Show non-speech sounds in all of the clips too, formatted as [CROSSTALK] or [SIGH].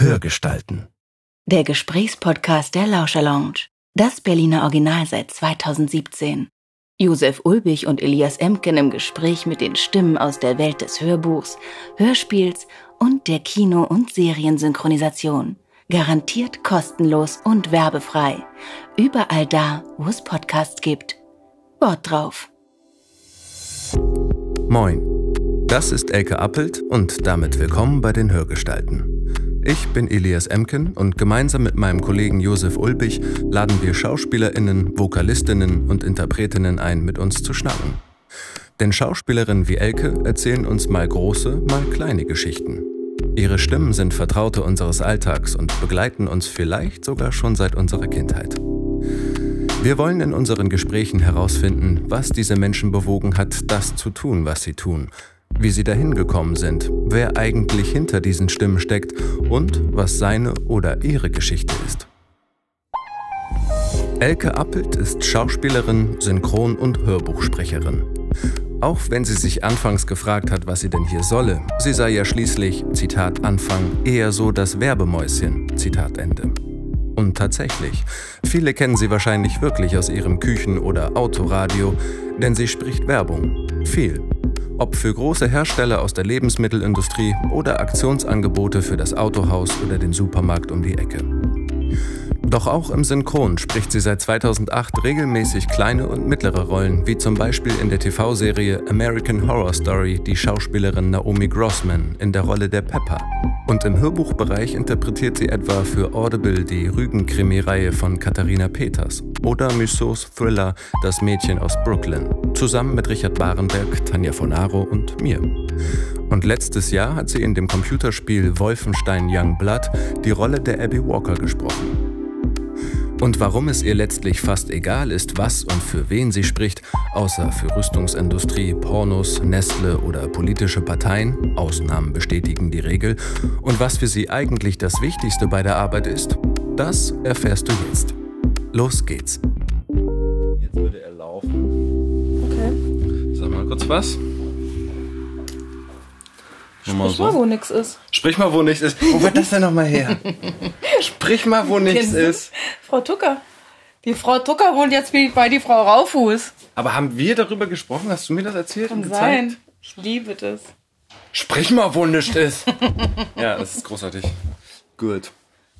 Hörgestalten. Der Gesprächspodcast der Lauscher Lounge. Das Berliner Original seit 2017. Josef Ulbich und Elias Emken im Gespräch mit den Stimmen aus der Welt des Hörbuchs, Hörspiels und der Kino- und Seriensynchronisation. Garantiert kostenlos und werbefrei. Überall da, wo es Podcasts gibt. Wort drauf. Moin. Das ist Elke Appelt und damit willkommen bei den Hörgestalten. Ich bin Elias Emken und gemeinsam mit meinem Kollegen Josef Ulbich laden wir SchauspielerInnen, Vokalistinnen und Interpretinnen ein, mit uns zu schnacken. Denn Schauspielerinnen wie Elke erzählen uns mal große, mal kleine Geschichten. Ihre Stimmen sind Vertraute unseres Alltags und begleiten uns vielleicht sogar schon seit unserer Kindheit. Wir wollen in unseren Gesprächen herausfinden, was diese Menschen bewogen hat, das zu tun, was sie tun wie sie dahin gekommen sind, wer eigentlich hinter diesen Stimmen steckt und was seine oder ihre Geschichte ist. Elke Appelt ist Schauspielerin, Synchron- und Hörbuchsprecherin. Auch wenn sie sich anfangs gefragt hat, was sie denn hier solle, sie sei ja schließlich, Zitat Anfang, eher so das Werbemäuschen, Zitat Ende. Und tatsächlich, viele kennen sie wahrscheinlich wirklich aus ihrem Küchen- oder Autoradio, denn sie spricht Werbung. Viel. Ob für große Hersteller aus der Lebensmittelindustrie oder Aktionsangebote für das Autohaus oder den Supermarkt um die Ecke. Doch auch im Synchron spricht sie seit 2008 regelmäßig kleine und mittlere Rollen, wie zum Beispiel in der TV-Serie American Horror Story die Schauspielerin Naomi Grossman in der Rolle der Pepper. Und im Hörbuchbereich interpretiert sie etwa für Audible die Rügen-Krimi-Reihe von Katharina Peters oder Mussau's Thriller Das Mädchen aus Brooklyn, zusammen mit Richard Barenberg, Tanja von Aro und mir. Und letztes Jahr hat sie in dem Computerspiel Wolfenstein Young Blood die Rolle der Abby Walker gesprochen. Und warum es ihr letztlich fast egal ist, was und für wen sie spricht, außer für Rüstungsindustrie, Pornos, Nestle oder politische Parteien, Ausnahmen bestätigen die Regel, und was für sie eigentlich das Wichtigste bei der Arbeit ist, das erfährst du jetzt. Los geht's. Jetzt würde er laufen. Okay. Sag mal kurz was. Sprich mal, wo nix ist. Sprich mal, wo nichts ist. Wo wird das denn nochmal her? Sprich mal, wo nichts ist. Frau Tucker. Die Frau Tucker wohnt jetzt bei die Frau Raufuß. Aber haben wir darüber gesprochen? Hast du mir das erzählt Kann und gezeigt? sein. Ich liebe das. Sprich mal, wo nichts ist. ja, das ist großartig. Gut.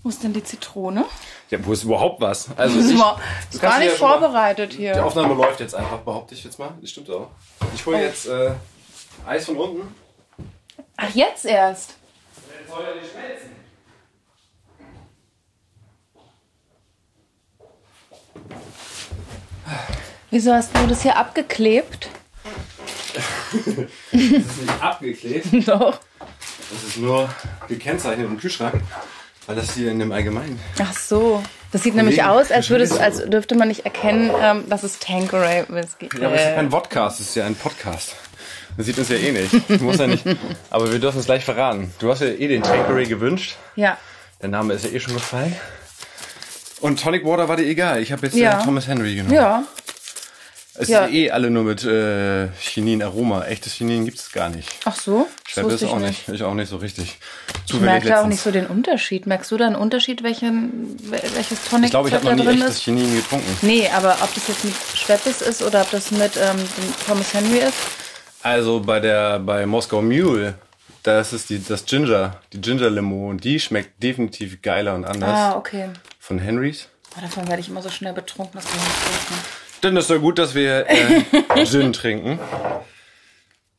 Wo ist denn die Zitrone? Ja, wo ist überhaupt was? Also Das ist, ich, mal, kannst gar nicht ja schon mal- vorbereitet Die hier. Aufnahme läuft jetzt einfach, behaupte ich jetzt mal. Das stimmt auch. Ich hole jetzt äh, Eis von unten. Ach, jetzt erst. Jetzt soll ja nicht schmelzen. Wieso hast du das hier abgeklebt? [LAUGHS] Das ist nicht abgeklebt. [LAUGHS] Doch. Das ist nur gekennzeichnet im Kühlschrank, weil das hier in dem Allgemeinen. Ach so. Das sieht nämlich aus, als, würde es, als dürfte man nicht erkennen, ähm, dass es Tanqueray Whisky Ja, aber es ist äh, kein Vodcast, es ist ja ein Podcast. Das sieht uns ja eh nicht. Muss ja nicht. Aber wir dürfen es gleich verraten. Du hast ja eh den Tankeray gewünscht. Ja. Der Name ist ja eh schon gefallen. Und Tonic Water war dir egal. Ich habe jetzt Ja. äh, Thomas Henry genommen. Ja. Es Ja. sind eh alle nur mit äh, Chinin Aroma. Echtes Chinin gibt es gar nicht. Ach so. Das Schweppe ist wusste ich auch nicht. nicht. Ich auch nicht so richtig. Ich Zufällig merke da auch letztens. nicht so den Unterschied. Merkst du da einen Unterschied, welchen, welches Tonic Ich glaube, ich habe noch nie echtes ist? Chinin getrunken. Nee, aber ob das jetzt mit Schweppes ist oder ob das mit ähm, Thomas Henry ist? Also bei der bei Moskau Mule, das ist die das Ginger, die Ginger Limo und die schmeckt definitiv geiler und anders Ah, okay. von Henrys. Oh, davon werde ich immer so schnell betrunken, das kann ich nicht trinken. Dann ist doch gut, dass wir äh, [LAUGHS] Gin trinken.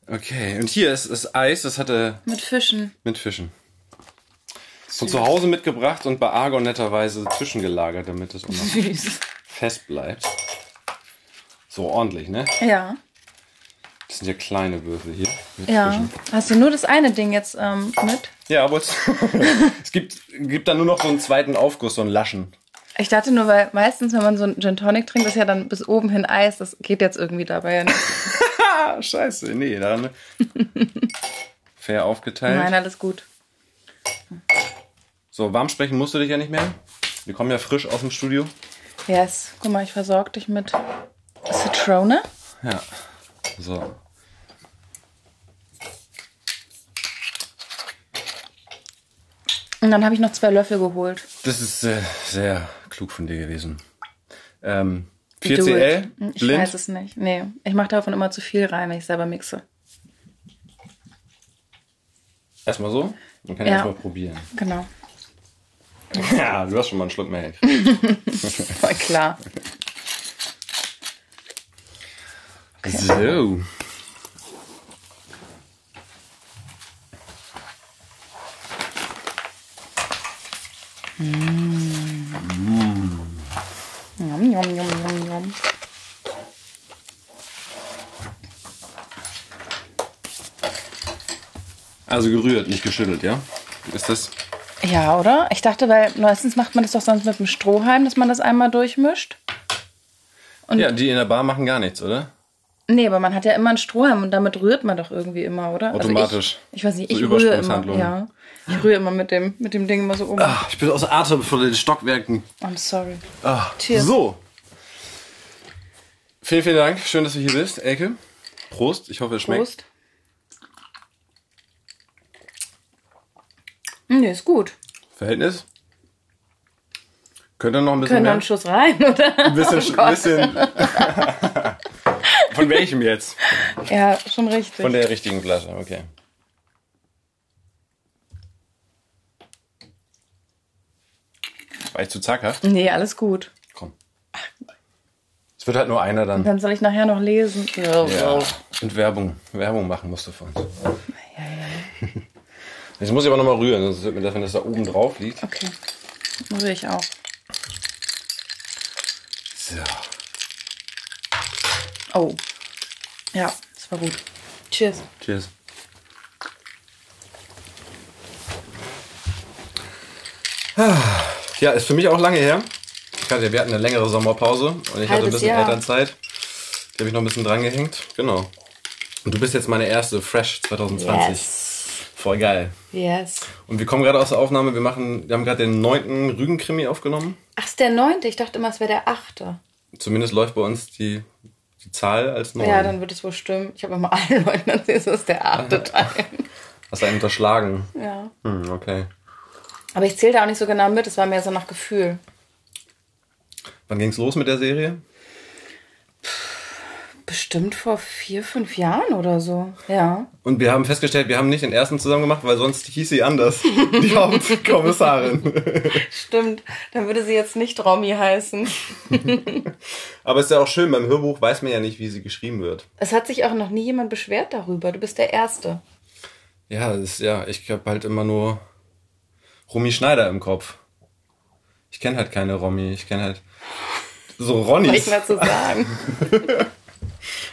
Okay, und hier ist das Eis, das hatte Mit Fischen. mit Fischen. Von zu Hause mitgebracht und bei Argon netterweise zwischengelagert, damit es fest bleibt. So ordentlich, ne? Ja. Das sind ja kleine Würfel hier. Mit Ja. Fischen. Hast du nur das eine Ding jetzt ähm, mit? Ja, aber es, [LAUGHS] es gibt, gibt dann nur noch so einen zweiten Aufguss, so einen Laschen. Ich dachte nur, weil meistens, wenn man so einen Gin Tonic trinkt, ist ja dann bis oben hin Eis. Das geht jetzt irgendwie dabei ja nicht. [LAUGHS] Scheiße. Nee, dann [LAUGHS] fair aufgeteilt. Nein, alles gut. So, warm sprechen musst du dich ja nicht mehr. Wir kommen ja frisch aus dem Studio. Yes. Guck mal, ich versorge dich mit Zitrone. Ja. So. Und dann habe ich noch zwei Löffel geholt. Das ist äh, sehr klug von dir gewesen. Ähm, Do 4CL, it. Ich blind. weiß es nicht. Nee, ich mache davon immer zu viel rein, wenn ich selber mixe. Erstmal so. Man kann ja Ja. erstmal probieren. Genau. [LAUGHS] Ja, du hast schon mal einen Schluck mehr. [LAUGHS] Voll klar. So. Yum, yum, yum, yum, yum. Also gerührt, nicht geschüttelt, ja? Ist das? Ja, oder? Ich dachte, weil meistens macht man das doch sonst mit dem Strohhalm, dass man das einmal durchmischt. Ja, die in der Bar machen gar nichts, oder? Nee, aber man hat ja immer einen Strohhalm und damit rührt man doch irgendwie immer, oder? Automatisch. Also ich, ich weiß nicht, So ich rühre immer. Ja. Ich rühre immer mit dem, mit dem Ding immer so um. Ah, ich bin außer Atem von den Stockwerken. I'm sorry. Ah, Cheers. So. Vielen, vielen Dank. Schön, dass du hier bist, Elke. Prost. Ich hoffe, es schmeckt. Prost. Nee, ist gut. Verhältnis? Könnt ihr noch ein bisschen Können wir mehr? einen Schuss rein, [LAUGHS] oder? Ein bisschen, Oh ein bisschen. [LAUGHS] Von welchem jetzt? [LAUGHS] Ja, schon richtig. Von der richtigen Flasche, okay. War ich zu zaghaft? nee, alles gut. Komm. Es wird halt nur einer dann. Dann soll ich nachher noch lesen. Ja. Ja. Und Werbung. Werbung machen musst du für uns. Jetzt muss ich aber nochmal rühren, sonst wird mir das, wenn das da oben drauf liegt. Okay. Muss ich auch. So. Oh. Ja, das war gut. Cheers. Cheers. Ja, ist für mich auch lange her. Ich hatte, wir hatten eine längere Sommerpause und ich hatte ein Halbes bisschen Jahr. Elternzeit. Die habe ich noch ein bisschen dran gehängt. Genau. Und du bist jetzt meine erste Fresh 2020. Yes. Voll geil. Yes. Und wir kommen gerade aus der Aufnahme. Wir machen, wir haben gerade den neunten Rügenkrimi aufgenommen. Ach, ist der neunte? Ich dachte immer, es wäre der achte. Zumindest läuft bei uns die, die Zahl als neun. Ja, dann wird es wohl stimmen. Ich habe immer [LAUGHS] allen Leuten erzählt, es ist der achte [LAUGHS] Teil. Hast du einen unterschlagen? Ja. Hm, okay. Aber ich zählte auch nicht so genau mit, es war mehr so nach Gefühl. Wann ging's los mit der Serie? Bestimmt vor vier, fünf Jahren oder so. Ja. Und wir haben festgestellt, wir haben nicht den ersten zusammen gemacht, weil sonst hieß sie anders. Die [LAUGHS] Hauptkommissarin. Stimmt. Dann würde sie jetzt nicht Romy heißen. [LAUGHS] Aber ist ja auch schön, beim Hörbuch weiß man ja nicht, wie sie geschrieben wird. Es hat sich auch noch nie jemand beschwert darüber. Du bist der Erste. Ja, ist, ja, ich habe halt immer nur Romy Schneider im Kopf. Ich kenne halt keine Romy, ich kenne halt so [LAUGHS] ich Ronnys. mal zu sagen.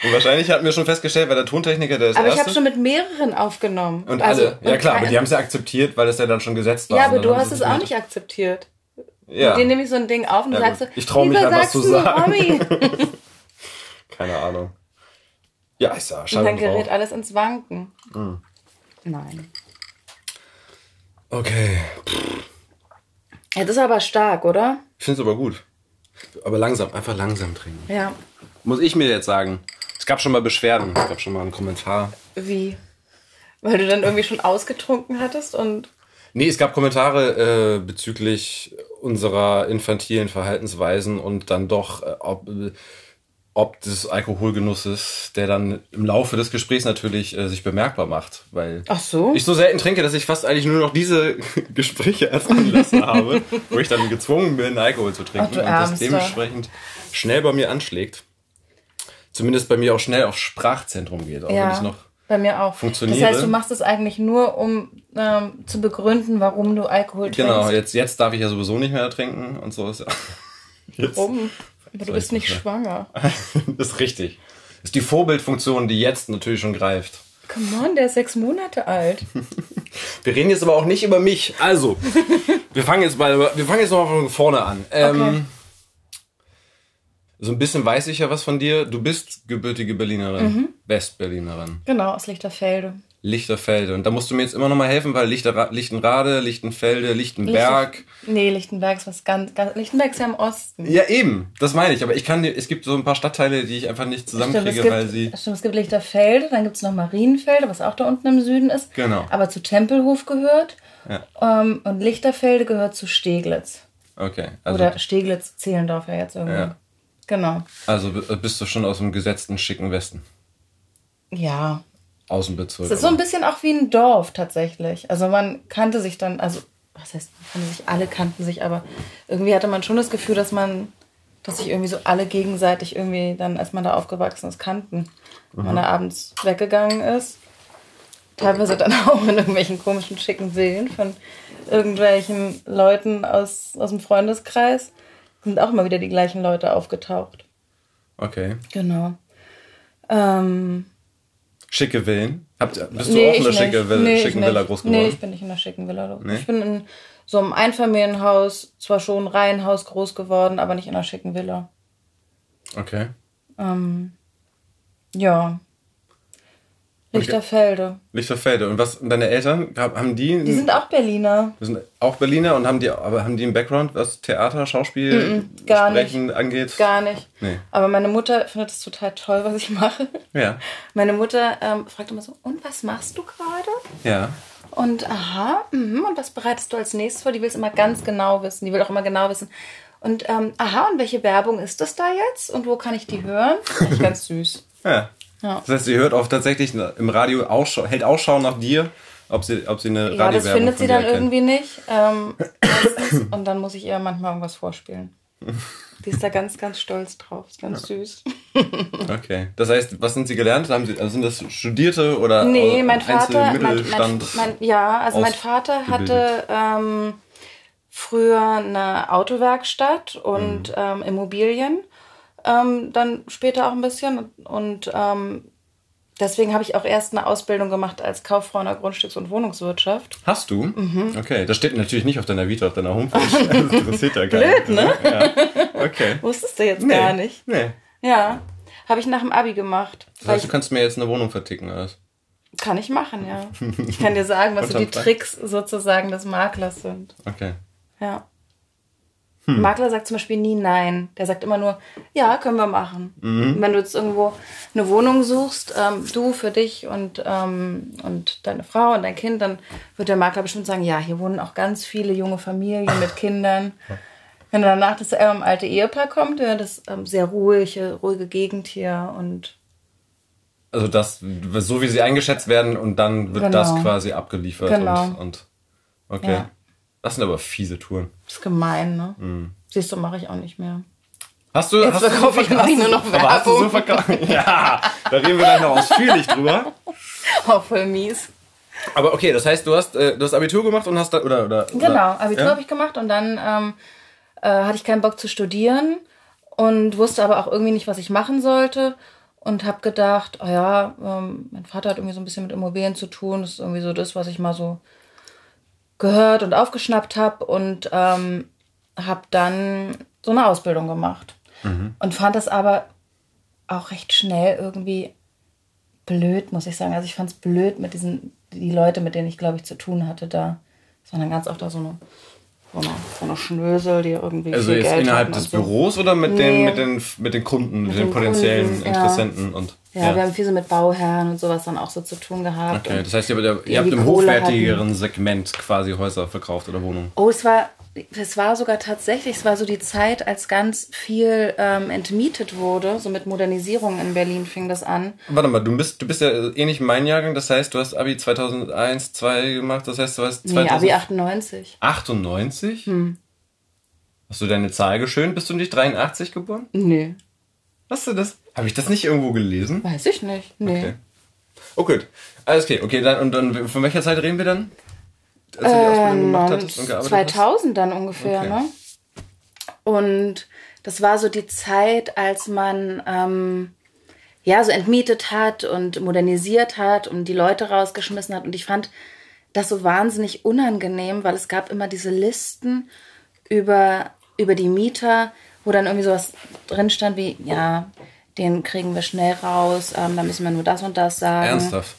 Und wahrscheinlich hatten wir schon festgestellt, weil der Tontechniker, der ist Aber ich habe schon mit mehreren aufgenommen. und Also- alle. Ja und klar, aber die haben es ja akzeptiert, weil das ja dann schon gesetzt war. Ja, aber du hast es auch nicht akzeptiert. Ja, Dir nehme ich so ein Ding auf und du Ja, sagst so, Ich trau mich "Wieso ja, was zu du sagen." [LAUGHS] Keine Ahnung. Ja, ich Und schade dann gerät alles ins Wanken. Hm. Nein. Okay. Ja, das ist aber stark, oder? Ich finde es aber gut. Aber langsam, einfach langsam trinken. Ja. Muss ich mir jetzt sagen. Es gab schon mal Beschwerden. Es gab schon mal einen Kommentar. Wie? Weil du dann irgendwie schon ausgetrunken hattest und. Nee, es gab Kommentare äh, bezüglich unserer infantilen Verhaltensweisen und dann doch, äh, ob, äh, ob des Alkoholgenusses, der dann im Laufe des Gesprächs natürlich äh, sich bemerkbar macht. Weil Ach so? ich so selten trinke, dass ich fast eigentlich nur noch diese [LAUGHS] Gespräche als Anlässe habe, wo ich dann gezwungen bin, Alkohol zu trinken Ach, und das dementsprechend schnell bei mir anschlägt. Zumindest bei mir auch schnell aufs Sprachzentrum geht, auch wenn ich ja. noch Bei mir auch. funktioniere. Das heißt, du machst es eigentlich nur, um ähm, zu begründen, warum du Alkohol Genau, trinkst. jetzt, jetzt darf ich ja sowieso nicht mehr trinken und so ist ja. [LAUGHS] Jetzt Warum? Aber du bist ich nicht das schwanger. [LAUGHS] ist richtig. Ist die Vorbildfunktion, die jetzt natürlich schon greift. Come on, der ist sechs Monate alt. [LAUGHS] Wir reden jetzt aber auch nicht über mich. Also, wir fangen jetzt mal, wir fangen jetzt noch mal von vorne an. Ähm, Okay. So ein bisschen weiß ich ja was von dir. Du bist gebürtige Berlinerin, Westberlinerin, Genau, aus Lichterfelde. Lichterfelde. Und da musst du mir jetzt immer noch mal helfen, weil Lichter, Lichtenrade, Lichtenfelde, Lichtenberg. Nee, Lichtenberg ist was ganz, ganz. Lichtenberg ist ja im Osten. Ja, eben, das meine ich. Aber ich kann es gibt so ein paar Stadtteile, die ich einfach nicht Stimmt, zusammenkriege, gibt, weil sie. stimmt, es gibt Lichterfelde, dann gibt es noch Marienfelde, was auch da unten im Süden ist. Genau. Aber zu Tempelhof gehört. Ja. Ähm, und Lichterfelde gehört zu Steglitz. Okay. Also, Oder Steglitz-Zehlendorf ja jetzt irgendwie. Ja. Genau. also bist du schon aus dem gesetzten schicken Westen. Ja. Außenbezirk. Es ist so ein aber- bisschen auch wie ein Dorf tatsächlich. Also man kannte sich dann, also was heißt, man kannte sich, alle kannten sich, aber irgendwie hatte man schon das Gefühl, dass man, dass sich irgendwie so alle gegenseitig irgendwie dann, als man da aufgewachsen ist, kannten. Wenn man da abends weggegangen ist. Teilweise dann [LAUGHS] auch in irgendwelchen komischen, schicken Villen von irgendwelchen Leuten aus, aus dem Freundeskreis. Sind auch immer wieder die gleichen Leute aufgetaucht. Okay. Genau. Ähm, Schicke Villen. Habt, bist du Nee, auch in der schicke. Villa, Nee, schicken. Villa groß geworden? Nee, ich bin nicht in der schicken Villa. Nee? Ich bin in so einem Einfamilienhaus, zwar schon Reihenhaus groß geworden, aber nicht in einer schicken Villa. okay. Ähm, ja. Lichterfelde. Lichterfelde. Und was, und deine Eltern, hab- haben die, Die sind auch Berliner. die sind auch Berliner und haben die, aber haben die einen Background, was Theater, Schauspiel, Mm, gar nicht. Sprechen angeht? Gar nicht. Nee. Aber meine Mutter findet es total toll, was ich mache. Ja. Meine Mutter ähm, fragt immer so, und was machst du gerade? Ja. Und aha, mhm, und was bereitest du als nächstes vor? Die will es immer ganz genau wissen. Die will auch immer genau wissen. Und ähm, aha, und welche Werbung ist das da jetzt? Und wo kann ich die hören? Finde ich ganz süß. Ja. Ja. Das heißt, sie hört auch tatsächlich im Radio Ausschau, hält Ausschau nach dir, ob sie, ob sie eine Ja, das Radiowerbung findet sie dann erkennt. irgendwie nicht. Ähm, und dann muss ich ihr manchmal irgendwas vorspielen. [LAUGHS] Die ist da ganz, ganz stolz drauf. Ist ganz süß. [LAUGHS] Okay. Das heißt, was sind sie gelernt? Haben sie, also sind das Studierte oder Nee, äh, mein Vater, mein, mein, mein, ja, also mein Vater hatte ähm, früher eine Autowerkstatt und ähm, Immobilien, ähm, dann später auch ein bisschen und, ähm, deswegen habe ich auch erst eine Ausbildung gemacht als Kauffrau in der Grundstücks- und Wohnungswirtschaft. Hast du? Mhm. Okay, das steht natürlich nicht auf deiner Vita, auf deiner Homepage. [LAUGHS] Das interessiert ja keinen. Blöd, ne? Ja. Okay. Wusstest du jetzt Nee. gar nicht? Nee. Ja, habe ich nach dem Abi gemacht. Das heißt, du kannst mir jetzt eine Wohnung verticken, oder? kann ich machen, ja. [LAUGHS] Ich kann dir sagen, was so die Tricks sozusagen des Maklers sind. Okay. Ja. Hm. Makler sagt zum Beispiel nie nein. Der sagt immer nur, ja, können wir machen. Mhm. Wenn du jetzt irgendwo eine Wohnung suchst, ähm, du für dich und, ähm, und deine Frau und dein Kind, dann wird der Makler bestimmt sagen, ja, hier wohnen auch ganz viele junge Familien mit [LAUGHS] Kindern. Wenn danach das ähm, alte Ehepaar kommt, ja, das ähm, sehr ruhige, ruhige Gegend hier und Also das, so wie sie eingeschätzt werden und dann wird Genau. das quasi abgeliefert Genau. und, und okay. Ja. Das sind aber fiese Touren. ist gemein, ne? Mhm. Siehst du, mache ich auch nicht mehr. Hast du, Jetzt hast du verkaufe ich hast eigentlich du- nur noch aber hast du so Werbung. verkauft? [LAUGHS] Ja, da reden wir gleich noch ausführlich drüber. [LAUGHS] Oh, voll mies. Aber okay, das heißt, du hast äh, du hast Abitur gemacht und hast da oder oder Genau, oder, Abitur ja? habe ich gemacht und dann ähm, äh, hatte ich keinen Bock zu studieren und wusste aber auch irgendwie nicht, was ich machen sollte und habe gedacht, oh ja, ähm, mein Vater hat irgendwie so ein bisschen mit Immobilien zu tun, das ist irgendwie so das, was ich mal so gehört und aufgeschnappt habe und ähm, habe dann so eine Ausbildung gemacht und fand das aber auch recht schnell irgendwie blöd, muss ich sagen. Also ich fand es blöd mit diesen, die Leute, mit denen ich, glaube ich, zu tun hatte da. Das waren dann ganz oft da so eine, so eine, so eine Schnösel, die irgendwie Also viel jetzt Geld innerhalb hatten des so. Büros oder mit den Nee. mit den mit den Kunden, mit, den, den potenziellen Kunden, ja. Interessenten und Ja, wir haben viel so mit Bauherren und sowas dann auch so zu tun gehabt. Okay, das heißt, ihr, die ihr habt im hochwertigeren Segment quasi Häuser verkauft oder Wohnungen. Oh, es war, es war sogar tatsächlich, es war so die Zeit, als ganz viel ähm, entmietet wurde. So mit Modernisierung in Berlin fing das an. Warte mal, du bist du bist ja ähnlich mein Jahrgang, das heißt, du hast Abi 2001, 2 gemacht, das heißt, du hast Nee, Abi 98. 98? Hm. Hast du deine Zahl geschönt? Bist du nicht 83 geboren? Nee, Hast du das? Habe ich das nicht irgendwo gelesen? weiß ich nicht. Nee. Okay. Oh gut. Alles okay. Okay, dann und dann von welcher Zeit reden wir dann? Als du die Ausbildung gemacht hattest und gearbeitet 2000 dann ungefähr, Okay. ne? Und das war so die Zeit, als man ähm, ja so entmietet hat und modernisiert hat und die Leute rausgeschmissen hat. Und ich fand das so wahnsinnig unangenehm, weil es gab immer diese Listen über, über die Mieter, wo dann irgendwie sowas drin stand wie, ja, den kriegen wir schnell raus, ähm, da müssen wir nur das und das hast? sagen. Ernsthaft?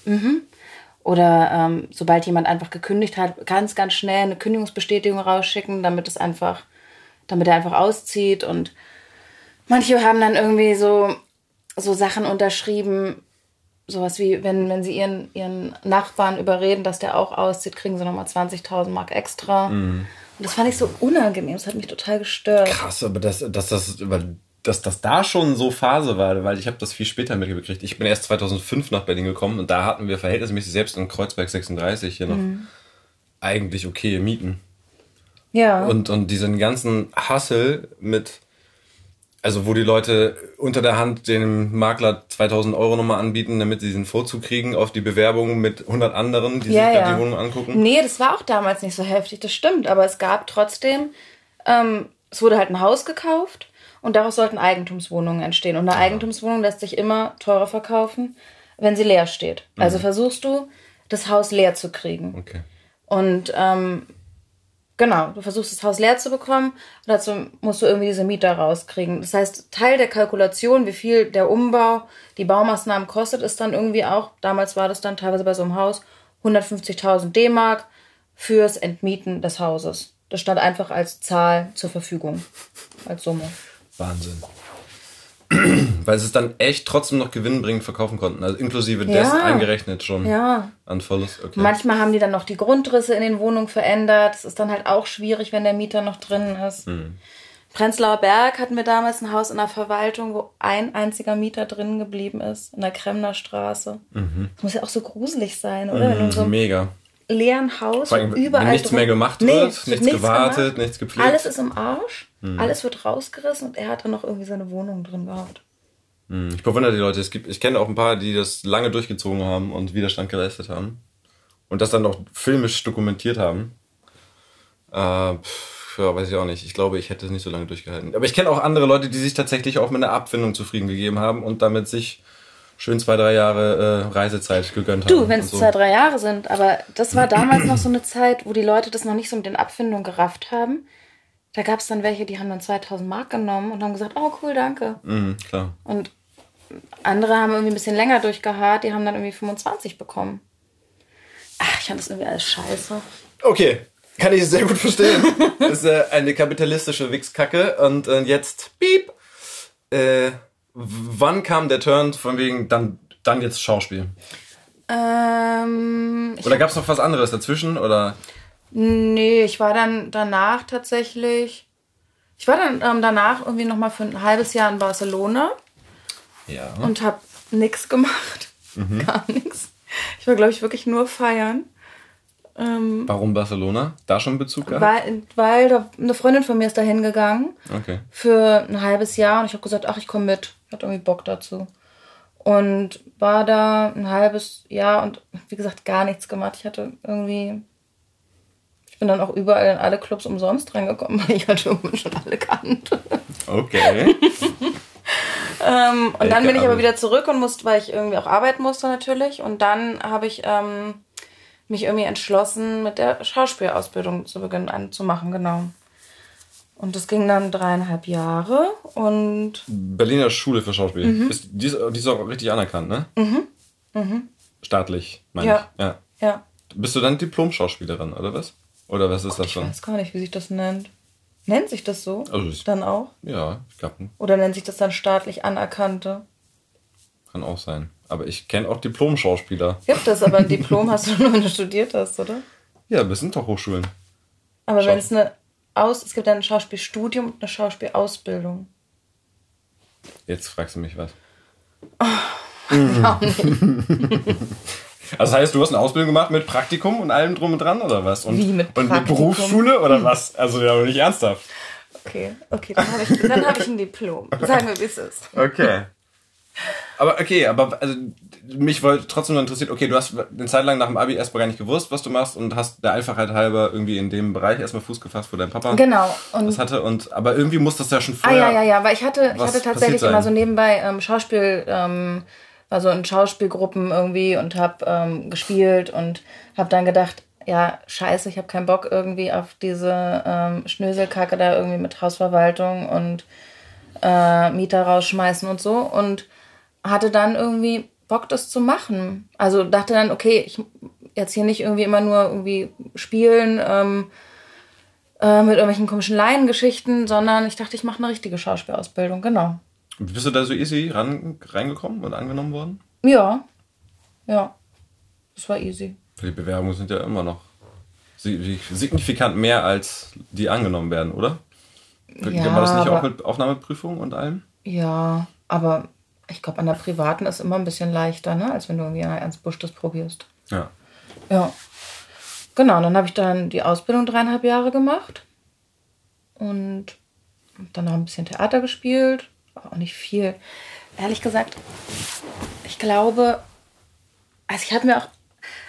Oder ähm, sobald jemand einfach gekündigt hat, ganz, ganz schnell eine Kündigungsbestätigung rausschicken, damit es einfach, damit er einfach auszieht. Und manche haben dann irgendwie so, so Sachen unterschrieben, sowas wie, wenn, wenn sie ihren, ihren Nachbarn überreden, dass der auch auszieht, kriegen sie nochmal 20.000 Mark extra. Mhm. Und das fand ich so unangenehm, das hat mich total gestört. Krass, aber dass, dass, das, dass das da schon so Phase war, weil ich habe das viel später mitgekriegt. Ich bin erst 2005 nach Berlin gekommen und da hatten wir verhältnismäßig selbst in Kreuzberg 36 hier noch Mhm. eigentlich okay Mieten. Ja. Und, und diesen ganzen Hassel mit, also wo die Leute unter der Hand dem Makler 2000 Euro nochmal anbieten, damit sie diesen Vorzug kriegen auf die Bewerbung mit 100 anderen, die ja, sich ja. gerade die Wohnung angucken. Nee, das war auch damals nicht so heftig, das stimmt. Aber es gab trotzdem, ähm, es wurde halt ein Haus gekauft und daraus sollten Eigentumswohnungen entstehen. Und eine Eigentumswohnung lässt sich immer teurer verkaufen, wenn sie leer steht. Also versuchst du, das Haus leer zu kriegen. Okay. Und ähm, genau, du versuchst das Haus leer zu bekommen und dazu musst du irgendwie diese Mieter rauskriegen. Das heißt, Teil der Kalkulation, wie viel der Umbau, die Baumaßnahmen kostet, ist dann irgendwie auch, damals war das dann teilweise bei so einem Haus, 150.000 D-Mark fürs Entmieten des Hauses. Das stand einfach als Zahl zur Verfügung, als Summe. Wahnsinn. [CLEARS THROAT] Weil sie es dann echt trotzdem noch gewinnbringend verkaufen konnten. Also inklusive Ja. dessen eingerechnet schon. Ja. An Verlust. Okay. Manchmal haben die dann noch die Grundrisse in den Wohnungen verändert. Das ist dann halt auch schwierig, wenn der Mieter noch drin ist. Prenzlauer Berg hatten wir damals ein Haus in der Verwaltung, wo ein einziger Mieter drin geblieben ist, in der Kremner Straße. Das muss ja auch so gruselig sein, oder? In so Mega. Leeren Haus allem, wenn überall nichts drum- mehr gemacht wird, es nichts gewartet, gemacht. nichts gepflegt. Alles ist im Arsch, alles wird rausgerissen und er hat dann noch irgendwie seine Wohnung drin gehabt. Hm, Ich bewundere die Leute. Es gibt, ich kenne auch ein paar, die das lange durchgezogen haben und Widerstand geleistet haben. Und das dann auch filmisch dokumentiert haben. Äh, pff, ja, weiß ich auch nicht. Ich glaube, ich hätte es nicht so lange durchgehalten. Aber ich kenne auch andere Leute, die sich tatsächlich auch mit einer Abfindung zufrieden gegeben haben und damit sich schön zwei, drei Jahre äh, Reisezeit gegönnt haben. Du, wenn es so. zwei, drei Jahre sind, aber das war [CLEARS THROAT] damals noch so eine Zeit, wo die Leute das noch nicht so mit den Abfindungen gerafft haben. Da gab es dann welche, die haben dann 2000 Mark genommen und haben gesagt, oh cool, danke. Mhm, klar. Und andere haben irgendwie ein bisschen länger durchgeharrt, die haben dann irgendwie 25 bekommen. Ach, ich fand das irgendwie alles scheiße. Okay, kann ich sehr gut verstehen. das [LAUGHS] ist äh, eine kapitalistische Wichskacke. Und äh, jetzt, piep. Äh, wann kam der Turn von wegen, dann, dann jetzt Schauspiel? Ähm, Oder gab es noch was anderes dazwischen? Oder? nee, ich war dann danach tatsächlich, ich war dann ähm, danach irgendwie nochmal für ein halbes Jahr in Barcelona. Ja. und habe nichts gemacht. [LAUGHS] Gar nichts. Ich war, glaube ich, wirklich nur feiern. Ähm, Warum Barcelona? Da schon Bezug gehabt? weil, weil da, eine Freundin von mir ist da hingegangen Okay. für ein halbes Jahr und ich habe gesagt, ach, ich komme mit. Ich hatte irgendwie Bock dazu. Und war da ein halbes Jahr und wie gesagt gar nichts gemacht. Ich hatte irgendwie. Ich bin dann auch überall in alle Clubs umsonst reingekommen, [LAUGHS] weil ich halt irgendwie schon alle kannte. Okay. [LAUGHS] Ähm, und dann bin ich aber- aber wieder zurück und musste, weil ich irgendwie auch arbeiten musste natürlich. Und dann habe ich ähm, mich irgendwie entschlossen, mit der Schauspielausbildung zu beginnen anzumachen, genau. Und das ging dann dreieinhalb Jahre und Berliner Schule für Schauspiel. Mhm. Ist, die, ist, die ist auch richtig anerkannt, ne? Mhm. Staatlich, meine Ja. ich. Ja. ja, Bist du dann Diplom-Schauspielerin, oder was? Oder was ist das ich schon? weiß gar nicht, wie sich das nennt. Nennt sich das so? Also ich- dann auch? Ja, ich glaube, Oder nennt sich das dann staatlich anerkannte? kann auch sein. Aber ich kenne auch Diplom-Schauspieler. Gibt es, aber ein Diplom [LAUGHS] hast du nur, wenn du studiert hast, oder? Ja, das sind doch Hochschulen. Aber wenn es eine Aus, es gibt dann ein Schauspielstudium und eine Schauspielausbildung. Jetzt fragst du mich was. [LAUGHS] Auch nicht. [LAUGHS] Also das heißt, du hast eine Ausbildung gemacht mit Praktikum und allem drum und dran, oder was? Und, Wie mit Und mit Praktikum? Berufsschule, oder was? Also ja, aber nicht ernsthaft. Okay, okay, dann habe ich, dann hab ich ein Diplom. Sagen wir, wie es ist. Okay. Aber okay, aber also, mich wollte trotzdem noch interessiert, okay, du hast eine Zeit lang nach dem Abi erstmal gar nicht gewusst, was du machst und hast der Einfachheit halber irgendwie in dem Bereich erstmal Fuß gefasst, wo dein Papa Genau. Und, das hatte. Und aber irgendwie muss das ja schon ah vorher. ja, ja, ja, weil ich hatte, ich hatte tatsächlich immer so nebenbei ähm, Schauspiel, ähm, also in Schauspielgruppen irgendwie und habe ähm, gespielt und habe dann gedacht, ja, scheiße, ich habe keinen Bock irgendwie auf diese ähm, Schnöselkacke da irgendwie mit Hausverwaltung und äh, Mieter rausschmeißen und so und hatte dann irgendwie Bock, das zu machen. Also dachte dann, okay, ich jetzt hier nicht irgendwie immer nur irgendwie spielen ähm, äh, mit irgendwelchen komischen Laiengeschichten, sondern ich dachte, ich mache eine richtige Schauspielausbildung, genau. Bist du da so easy ran, reingekommen und angenommen worden? Ja, Ja, das war easy. Die Bewerbungen sind ja immer noch signifikant mehr, als die angenommen werden, oder? Ja, war das nicht auch mit Aufnahmeprüfung und allem? Ja, aber ich glaube, an der privaten ist immer ein bisschen leichter, ne? als wenn du irgendwie an Ernst Busch das probierst. Ja. Ja. Genau, dann habe ich dann die Ausbildung dreieinhalb Jahre gemacht und dann noch ein bisschen Theater gespielt, aber auch nicht viel. Ehrlich gesagt, ich glaube, also ich habe mir auch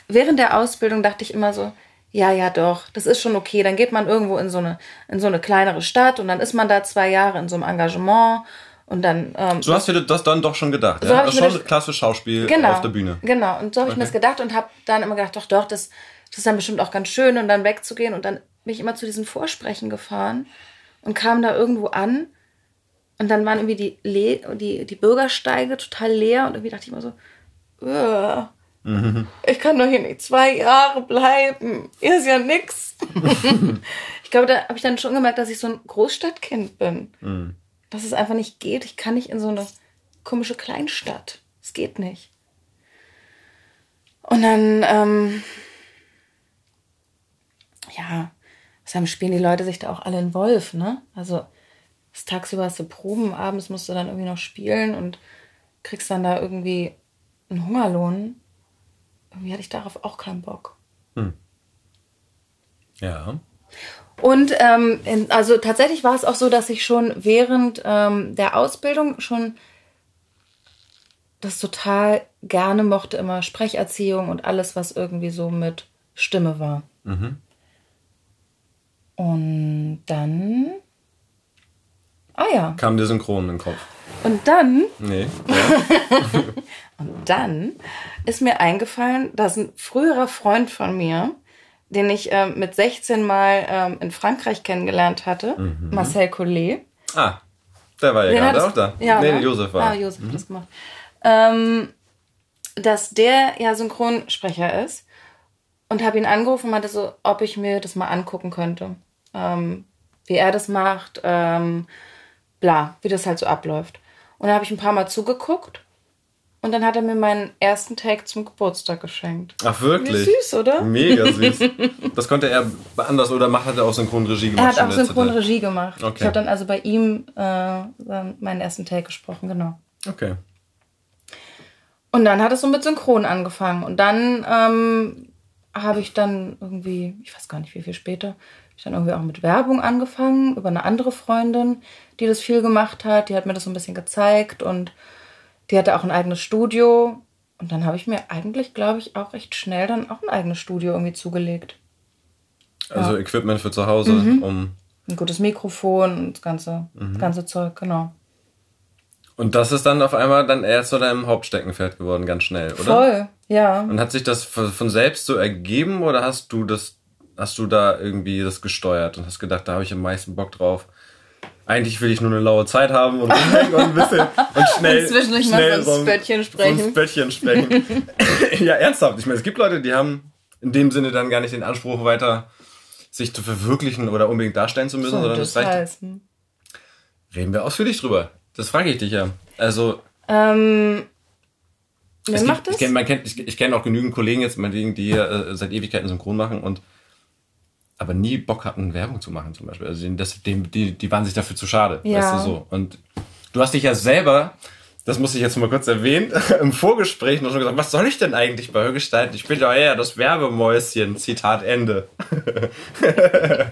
während der Ausbildung dachte ich immer so, ja, ja, doch, das ist schon okay. Dann geht man irgendwo in so eine, in so eine kleinere Stadt und dann ist man da zwei Jahre in so einem Engagement und dann. Ähm, so hast du dir das dann doch schon gedacht, so ja? Das ist schon klasse Schauspiel genau, auf der Bühne. Genau, und so habe okay. ich mir das gedacht und habe dann immer gedacht, doch, doch, das, das ist dann bestimmt auch ganz schön und dann wegzugehen und dann bin ich immer zu diesen Vorsprechen gefahren und kam da irgendwo an und dann waren irgendwie die, Le die, die Bürgersteige total leer und irgendwie dachte ich immer so, Mhm. Ich kann doch hier nicht zwei Jahre bleiben. Hier ist ja nix. [LAUGHS] ich glaube, da habe ich dann schon gemerkt, dass ich so ein Großstadtkind bin. Mhm. Dass es einfach nicht geht. Ich kann nicht in so eine komische Kleinstadt. Es geht nicht. Und dann, ähm, ja, deshalb spielen die Leute sich da auch alle in Wolf, ne? Also, tagsüber hast du Proben, abends musst du dann irgendwie noch spielen und kriegst dann da irgendwie einen Hungerlohn irgendwie hatte ich darauf auch keinen Bock. Hm. Ja. Und ähm, also tatsächlich war es auch so, dass ich schon während ähm, der Ausbildung schon das total gerne mochte, immer Sprecherziehung und alles, was irgendwie so mit Stimme war. Mhm. Und dann. Ah ja. Kam dir Synchron in den Kopf. Und dann. Nee. [LAUGHS] Und dann ist mir eingefallen, dass ein früherer Freund von mir, den ich äh, mit 16 Mal ähm, in Frankreich kennengelernt hatte, mhm. Marcel Collet. Ah, der war ja gerade auch da. Ja, nee, ne? Josef war. Ah, Josef mhm. hat das gemacht. Ähm, dass der ja Synchronsprecher ist und habe ihn angerufen und meinte so, ob ich mir das mal angucken könnte. Ähm, wie er das macht, ähm, bla, wie das halt so abläuft. Und dann habe ich ein paar Mal zugeguckt und dann hat er mir meinen ersten Take zum Geburtstag geschenkt. Ach wirklich? Wie süß, oder? Mega süß. [LAUGHS] das konnte er anders oder macht hat er auch Synchronregie gemacht? Er hat auch Synchronregie gemacht. Okay. Ich habe dann also bei ihm äh, meinen ersten Take gesprochen, genau. Okay. Und dann hat es so mit Synchron angefangen. Und dann ähm, habe ich dann irgendwie, ich weiß gar nicht wie viel später, ich dann irgendwie auch mit Werbung angefangen über eine andere Freundin, die das viel gemacht hat. Die hat mir das so ein bisschen gezeigt und die hatte auch ein eigenes Studio. Und dann habe ich mir eigentlich, glaube ich, auch recht schnell dann auch ein eigenes Studio irgendwie zugelegt. Also ja. Equipment für zu Hause, mhm. um. Ein gutes Mikrofon und das ganze, mhm. das ganze Zeug, genau. Und das ist dann auf einmal dann erst so deinem Hauptsteckenpferd geworden, ganz schnell, oder? Voll, ja. Und hat sich das von selbst so ergeben oder hast du das, hast du da irgendwie das gesteuert und hast gedacht, da habe ich am meisten Bock drauf? Eigentlich will ich nur eine laue Zeit haben und und ein bisschen [LAUGHS] und schnell, und zwischendurch schnell so ein Spöttchen sprechen. So ein Spöttchen sprechen. [LAUGHS] ja, ernsthaft. Ich meine, es gibt Leute, die haben in dem Sinne dann gar nicht den Anspruch weiter sich zu verwirklichen oder unbedingt darstellen zu müssen, so, sondern das, reicht. Heißen. Reden wir ausführlich drüber. Das frage ich dich ja. Also. Ähm, wer gibt, macht das? Ich kenne ich, ich kenn auch genügend Kollegen jetzt, die äh, seit Ewigkeiten synchron machen und aber nie Bock hatten, Werbung zu machen zum Beispiel. Also das, dem, die, die waren sich dafür zu schade, ja. weißt du so. Und du hast dich ja selber, das muss ich jetzt mal kurz erwähnen, [LAUGHS] im Vorgespräch noch schon gesagt, was soll ich denn eigentlich bei Hörgestalten? Ich bin doch eher das Werbemäuschen, Zitat Ende. [LAUGHS]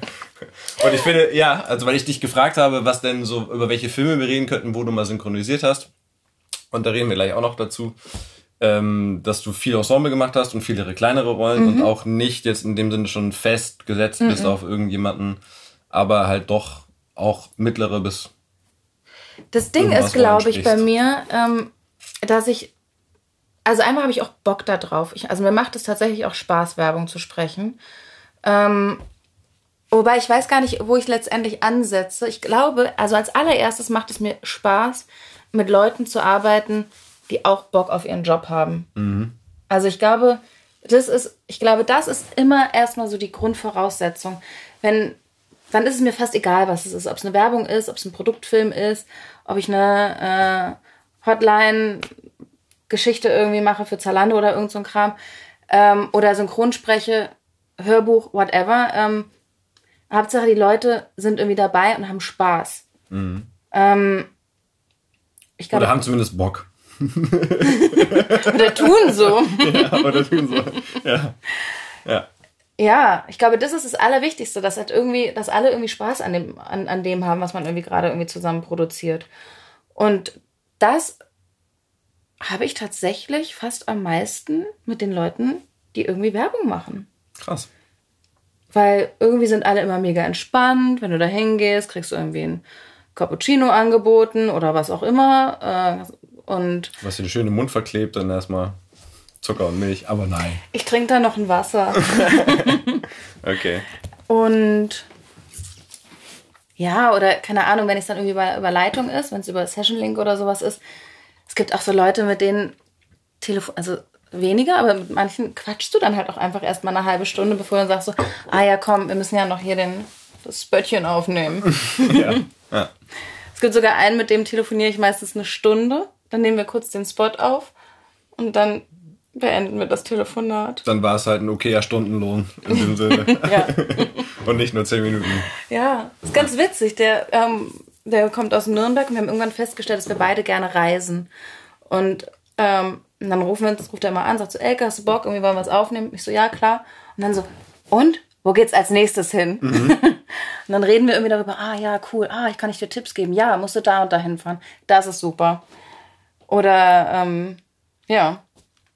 Und ich finde, ja, also weil ich dich gefragt habe, was denn so, über welche Filme wir reden könnten, wo du mal synchronisiert hast. Und da reden wir gleich auch noch dazu ähm, dass du viel Ensemble gemacht hast und viele kleinere Rollen mhm. und auch nicht jetzt in dem Sinne schon festgesetzt mhm. bist auf irgendjemanden, aber halt doch auch mittlere bis. Das Ding ist, glaube ich, bei mir, ähm, dass ich, also einmal habe ich auch Bock da drauf. Ich, also mir macht es tatsächlich auch Spaß, Werbung zu sprechen. Ähm, wobei ich weiß gar nicht, wo ich letztendlich ansetze. Ich glaube, also als allererstes macht es mir Spaß, mit Leuten zu arbeiten, die auch Bock auf ihren Job haben. Mhm. Also ich glaube, das ist, ich glaube, das ist immer erstmal so die Grundvoraussetzung. Wenn, dann ist es mir fast egal, was es ist. Ob es eine Werbung ist, ob es ein Produktfilm ist, ob ich eine äh, Hotline Geschichte irgendwie mache für Zalando oder irgend so ein Kram ähm, oder Synchronspreche, Hörbuch, whatever. Ähm, Hauptsache, die Leute sind irgendwie dabei und haben Spaß. Ähm, ich glaube, Oder haben zumindest Bock. [LAUGHS] oder tun so. ja, oder tun so. Ja. Ja. Ja, ich glaube, das ist das Allerwichtigste, dass halt irgendwie, dass alle irgendwie Spaß an dem, an, an dem haben, was man irgendwie gerade irgendwie zusammen produziert. Und das habe ich tatsächlich fast am meisten mit den Leuten, die irgendwie Werbung machen. Krass. Weil irgendwie sind alle immer mega entspannt. Wenn du da hingehst, kriegst du irgendwie ein Cappuccino angeboten oder was auch immer. Äh, und Was dir schön im Mund verklebt, dann erstmal Zucker und Milch. Aber nein. ich trinke da noch ein Wasser. [LAUGHS] Okay. Und ja, oder keine Ahnung, wenn es dann irgendwie über, über Leitung ist, wenn es über Session Link oder sowas ist. Es gibt auch so Leute, mit denen Telefon, also weniger, aber mit manchen quatschst du dann halt auch einfach erstmal eine halbe Stunde, bevor du sagst so, ah ja, komm, wir müssen ja noch hier den, das Spöttchen aufnehmen. [LAUGHS] Ja. ja. es gibt sogar einen, mit dem telefoniere ich meistens eine Stunde. Dann nehmen wir kurz den Spot auf und dann beenden wir das Telefonat. Dann war es halt ein okayer Stundenlohn in dem Sinne. [LAUGHS] Ja. [LAUGHS] und nicht nur 10 Minuten. Ja, ist ganz witzig. Der, ähm, der kommt aus Nürnberg und wir haben irgendwann festgestellt, dass wir beide gerne reisen. Und ähm, dann rufen wir uns, ruft er mal an, sagt so, Elke, hast du Bock, irgendwie wollen wir was aufnehmen? Ich so, ja, klar. Und dann so, und? Wo geht's als nächstes hin? [LAUGHS] und dann reden wir irgendwie darüber, ah ja, cool, ah, ich kann nicht dir Tipps geben. Ja, musst du da und dahin fahren. Das ist super. Oder, ähm, ja,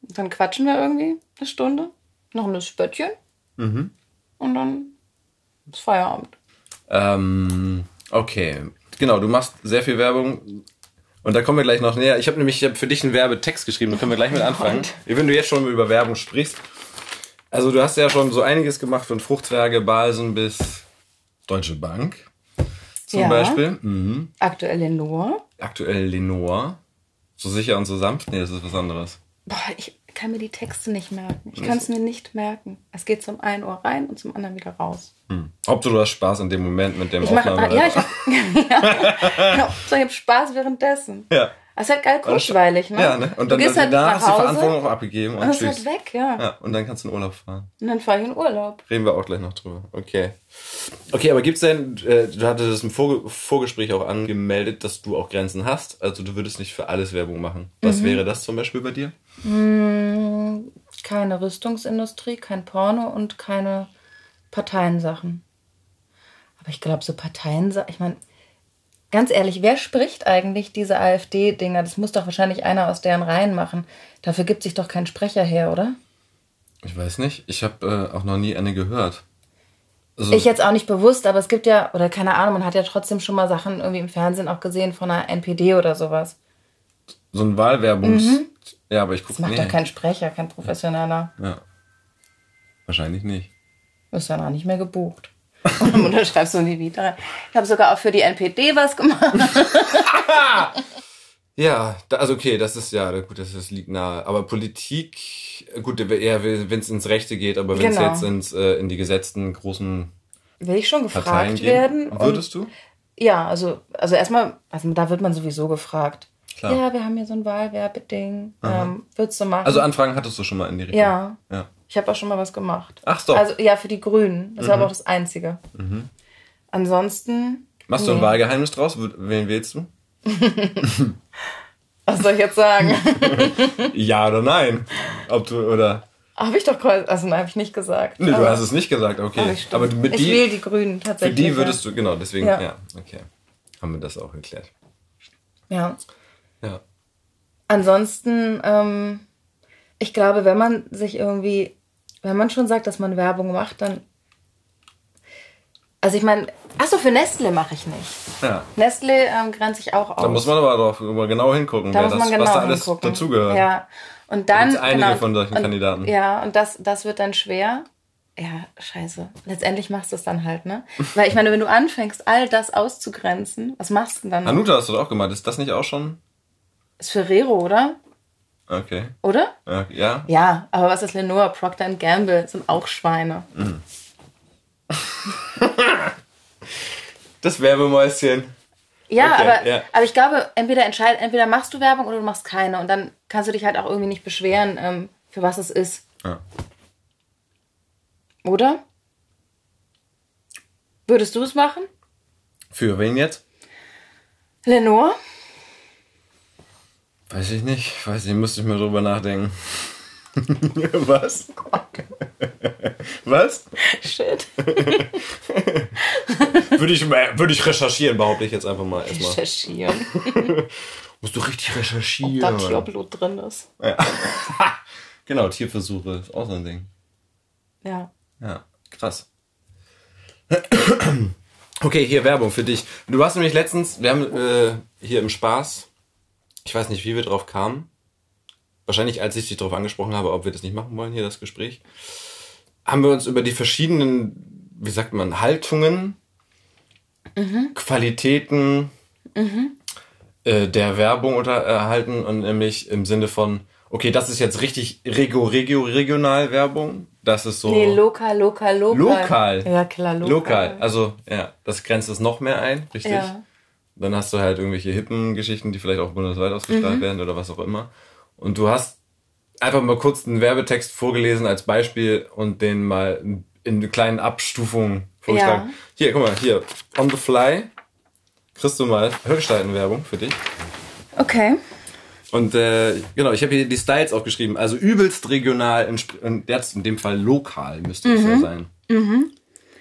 dann quatschen wir irgendwie eine Stunde, noch ein Spöttchen und dann ist Feierabend. Ähm, okay. Genau, du machst sehr viel Werbung. Und da kommen wir gleich noch näher. Ich habe nämlich ich hab für dich einen Werbetext geschrieben, da können wir gleich mit anfangen. Wenn du jetzt schon über Werbung sprichst. Also du hast ja schon so einiges gemacht, von Fruchtwerke, Balsen bis Deutsche Bank zum Ja. Beispiel. Mhm. Aktuell Lenore. Aktuell Lenore. So sicher und so sanft? Nee, das ist was anderes. Boah, ich kann mir die Texte nicht merken. Ich kann es mir nicht merken. Es geht zum einen Ohr rein und zum anderen wieder raus. Hauptsache du hast Spaß in dem Moment mit dem Ich mache, Aufnahme. ja, ich hab, [LAUGHS] ja, so, ich hab Spaß währenddessen. ja. Es ist halt geil kurzweilig, ne? Ja, ne? Und du dann gehst halt da nach hast du die Verantwortung auch abgegeben und und bist halt weg, ja. Ja, und dann kannst du in Urlaub fahren. Und dann fahre ich in Urlaub. Reden wir auch gleich noch drüber. Okay. Okay, aber gibt's denn, äh, du hattest das im Vorge Vorgespräch auch angemeldet, dass du auch Grenzen hast. Also du würdest nicht für alles Werbung machen. Was Mhm. wäre das zum Beispiel bei dir? Keine Rüstungsindustrie, kein Porno und keine Parteiensachen. Aber ich glaube, so Parteiensachen, ich meine, ganz ehrlich, wer spricht eigentlich diese AfD-Dinger? Das muss doch wahrscheinlich einer aus deren Reihen machen. Dafür gibt sich doch kein Sprecher her, oder? Ich weiß nicht. Ich habe äh, auch noch nie eine gehört. Also, Ich jetzt auch nicht bewusst, aber es gibt ja, oder keine Ahnung, man hat ja trotzdem schon mal Sachen irgendwie im Fernsehen auch gesehen von einer NPD oder sowas. so ein Wahlwerbungs... Ja, aber ich gucke Das macht nee. doch kein Sprecher, kein Professioneller. Ja. Wahrscheinlich nicht. Ist ja noch nicht mehr gebucht. [LAUGHS] Und dann schreibst du die Vita rein. Ich habe sogar auch für die NPD was gemacht. [LAUGHS] Ja, also okay, das ist ja, gut, das, das liegt nahe. Aber Politik, gut, eher wenn es ins Rechte geht, aber wenn es Genau. jetzt ins, äh, in die gesetzten großen Will ich schon Parteien gefragt gehen, werden? Würdest du? Ja, also, also erstmal, also da wird man sowieso gefragt. Klar. Ja, wir haben hier so ein Wahlwerbeding. Ähm, würdest du machen? Also Anfragen hattest du schon mal in die Richtung? ja, ja. Ich habe auch schon mal was gemacht. Ach so. Also ja, für die Grünen. Das war Mhm. aber auch das Einzige. Ansonsten. Machst du ein nee. Wahlgeheimnis draus? Wen wählst du? [LAUGHS] Was soll ich jetzt sagen? [LAUGHS] Ja oder nein? Ob du oder. habe ich doch quasi, also nein, habe ich nicht gesagt. Nee, du hast es nicht gesagt, okay. ich Aber mit ich die, wähle die Grünen für tatsächlich. die würdest du, genau, deswegen, ja. Ja. okay. Haben wir das auch geklärt. Ja. Ja. Ansonsten, ähm, ich glaube, wenn man sich irgendwie, wenn man schon sagt, dass man Werbung macht, dann. Also ich meine, achso, für Nestle mache ich nicht. Ja. Nestle ähm, grenze ich auch aus. Da muss man aber drauf mal genau hingucken, Da muss das, man genau was da alles hingucken. dazugehört. Ja. Und dann. gibt's einige genau, von solchen und, Kandidaten. Ja, und das, das wird dann schwer. Ja, scheiße. Letztendlich machst du es dann halt, ne? Weil ich meine, wenn du anfängst, all das auszugrenzen, was machst du denn dann? Hanuta hast du doch auch gemacht. Ist das nicht auch schon? Ist Ferrero, oder? Okay. Oder? Ja. ja. Ja, aber was ist Lenore? Procter Gamble sind auch Schweine. Das Werbemäuschen. Ja, Okay, aber, ja. aber ich glaube, entweder entscheid, entweder machst du Werbung oder du machst keine. Und dann kannst du dich halt auch irgendwie nicht beschweren, ähm, für was es ist. Ja. Oder? Würdest du es machen? Für wen jetzt? Lenore? Weiß ich nicht. Weiß nicht, müsste ich mal drüber nachdenken. [LAUGHS] Was? [LAUGHS] Was? Shit. [LAUGHS] Würde ich, würde ich recherchieren, behaupte ich jetzt einfach mal erstmal. Recherchieren. Musst du richtig Da recherchieren. Tierblut drin ist. genau, Tierversuche ist auch so ein Ding. Ja. Ja, krass. [CLEARS THROAT] Okay, hier Werbung für dich. Du hast nämlich letztens, wir haben äh, hier im Spaß, ich weiß nicht, wie wir drauf kamen. Wahrscheinlich, als ich dich darauf angesprochen habe, ob wir das nicht machen wollen, hier das Gespräch, haben wir uns über die verschiedenen, wie sagt man, Haltungen, Qualitäten äh, der Werbung unterhalten und nämlich im Sinne von, okay, das ist jetzt richtig Regio, Regio, regional Werbung. Das ist so. Nee, lokal, lokal, lokal. Lokal. Ja, klar, lokal. Lokal. Also, ja, das grenzt es noch mehr ein, richtig? Ja. Dann hast du halt irgendwelche hippen Geschichten, die vielleicht auch bundesweit ausgestrahlt Mhm. werden oder was auch immer. Und du hast einfach mal kurz einen Werbetext vorgelesen als Beispiel und den mal in kleinen Abstufungen vorgeschlagen. Ja. Hier, guck mal, hier, on the fly. Kriegst du mal Hörgestalten-Werbung für dich. Okay. Und äh, genau, ich habe hier die Styles aufgeschrieben. Also übelst regional, in, in, jetzt in dem Fall lokal müsste es Mhm. ja sein.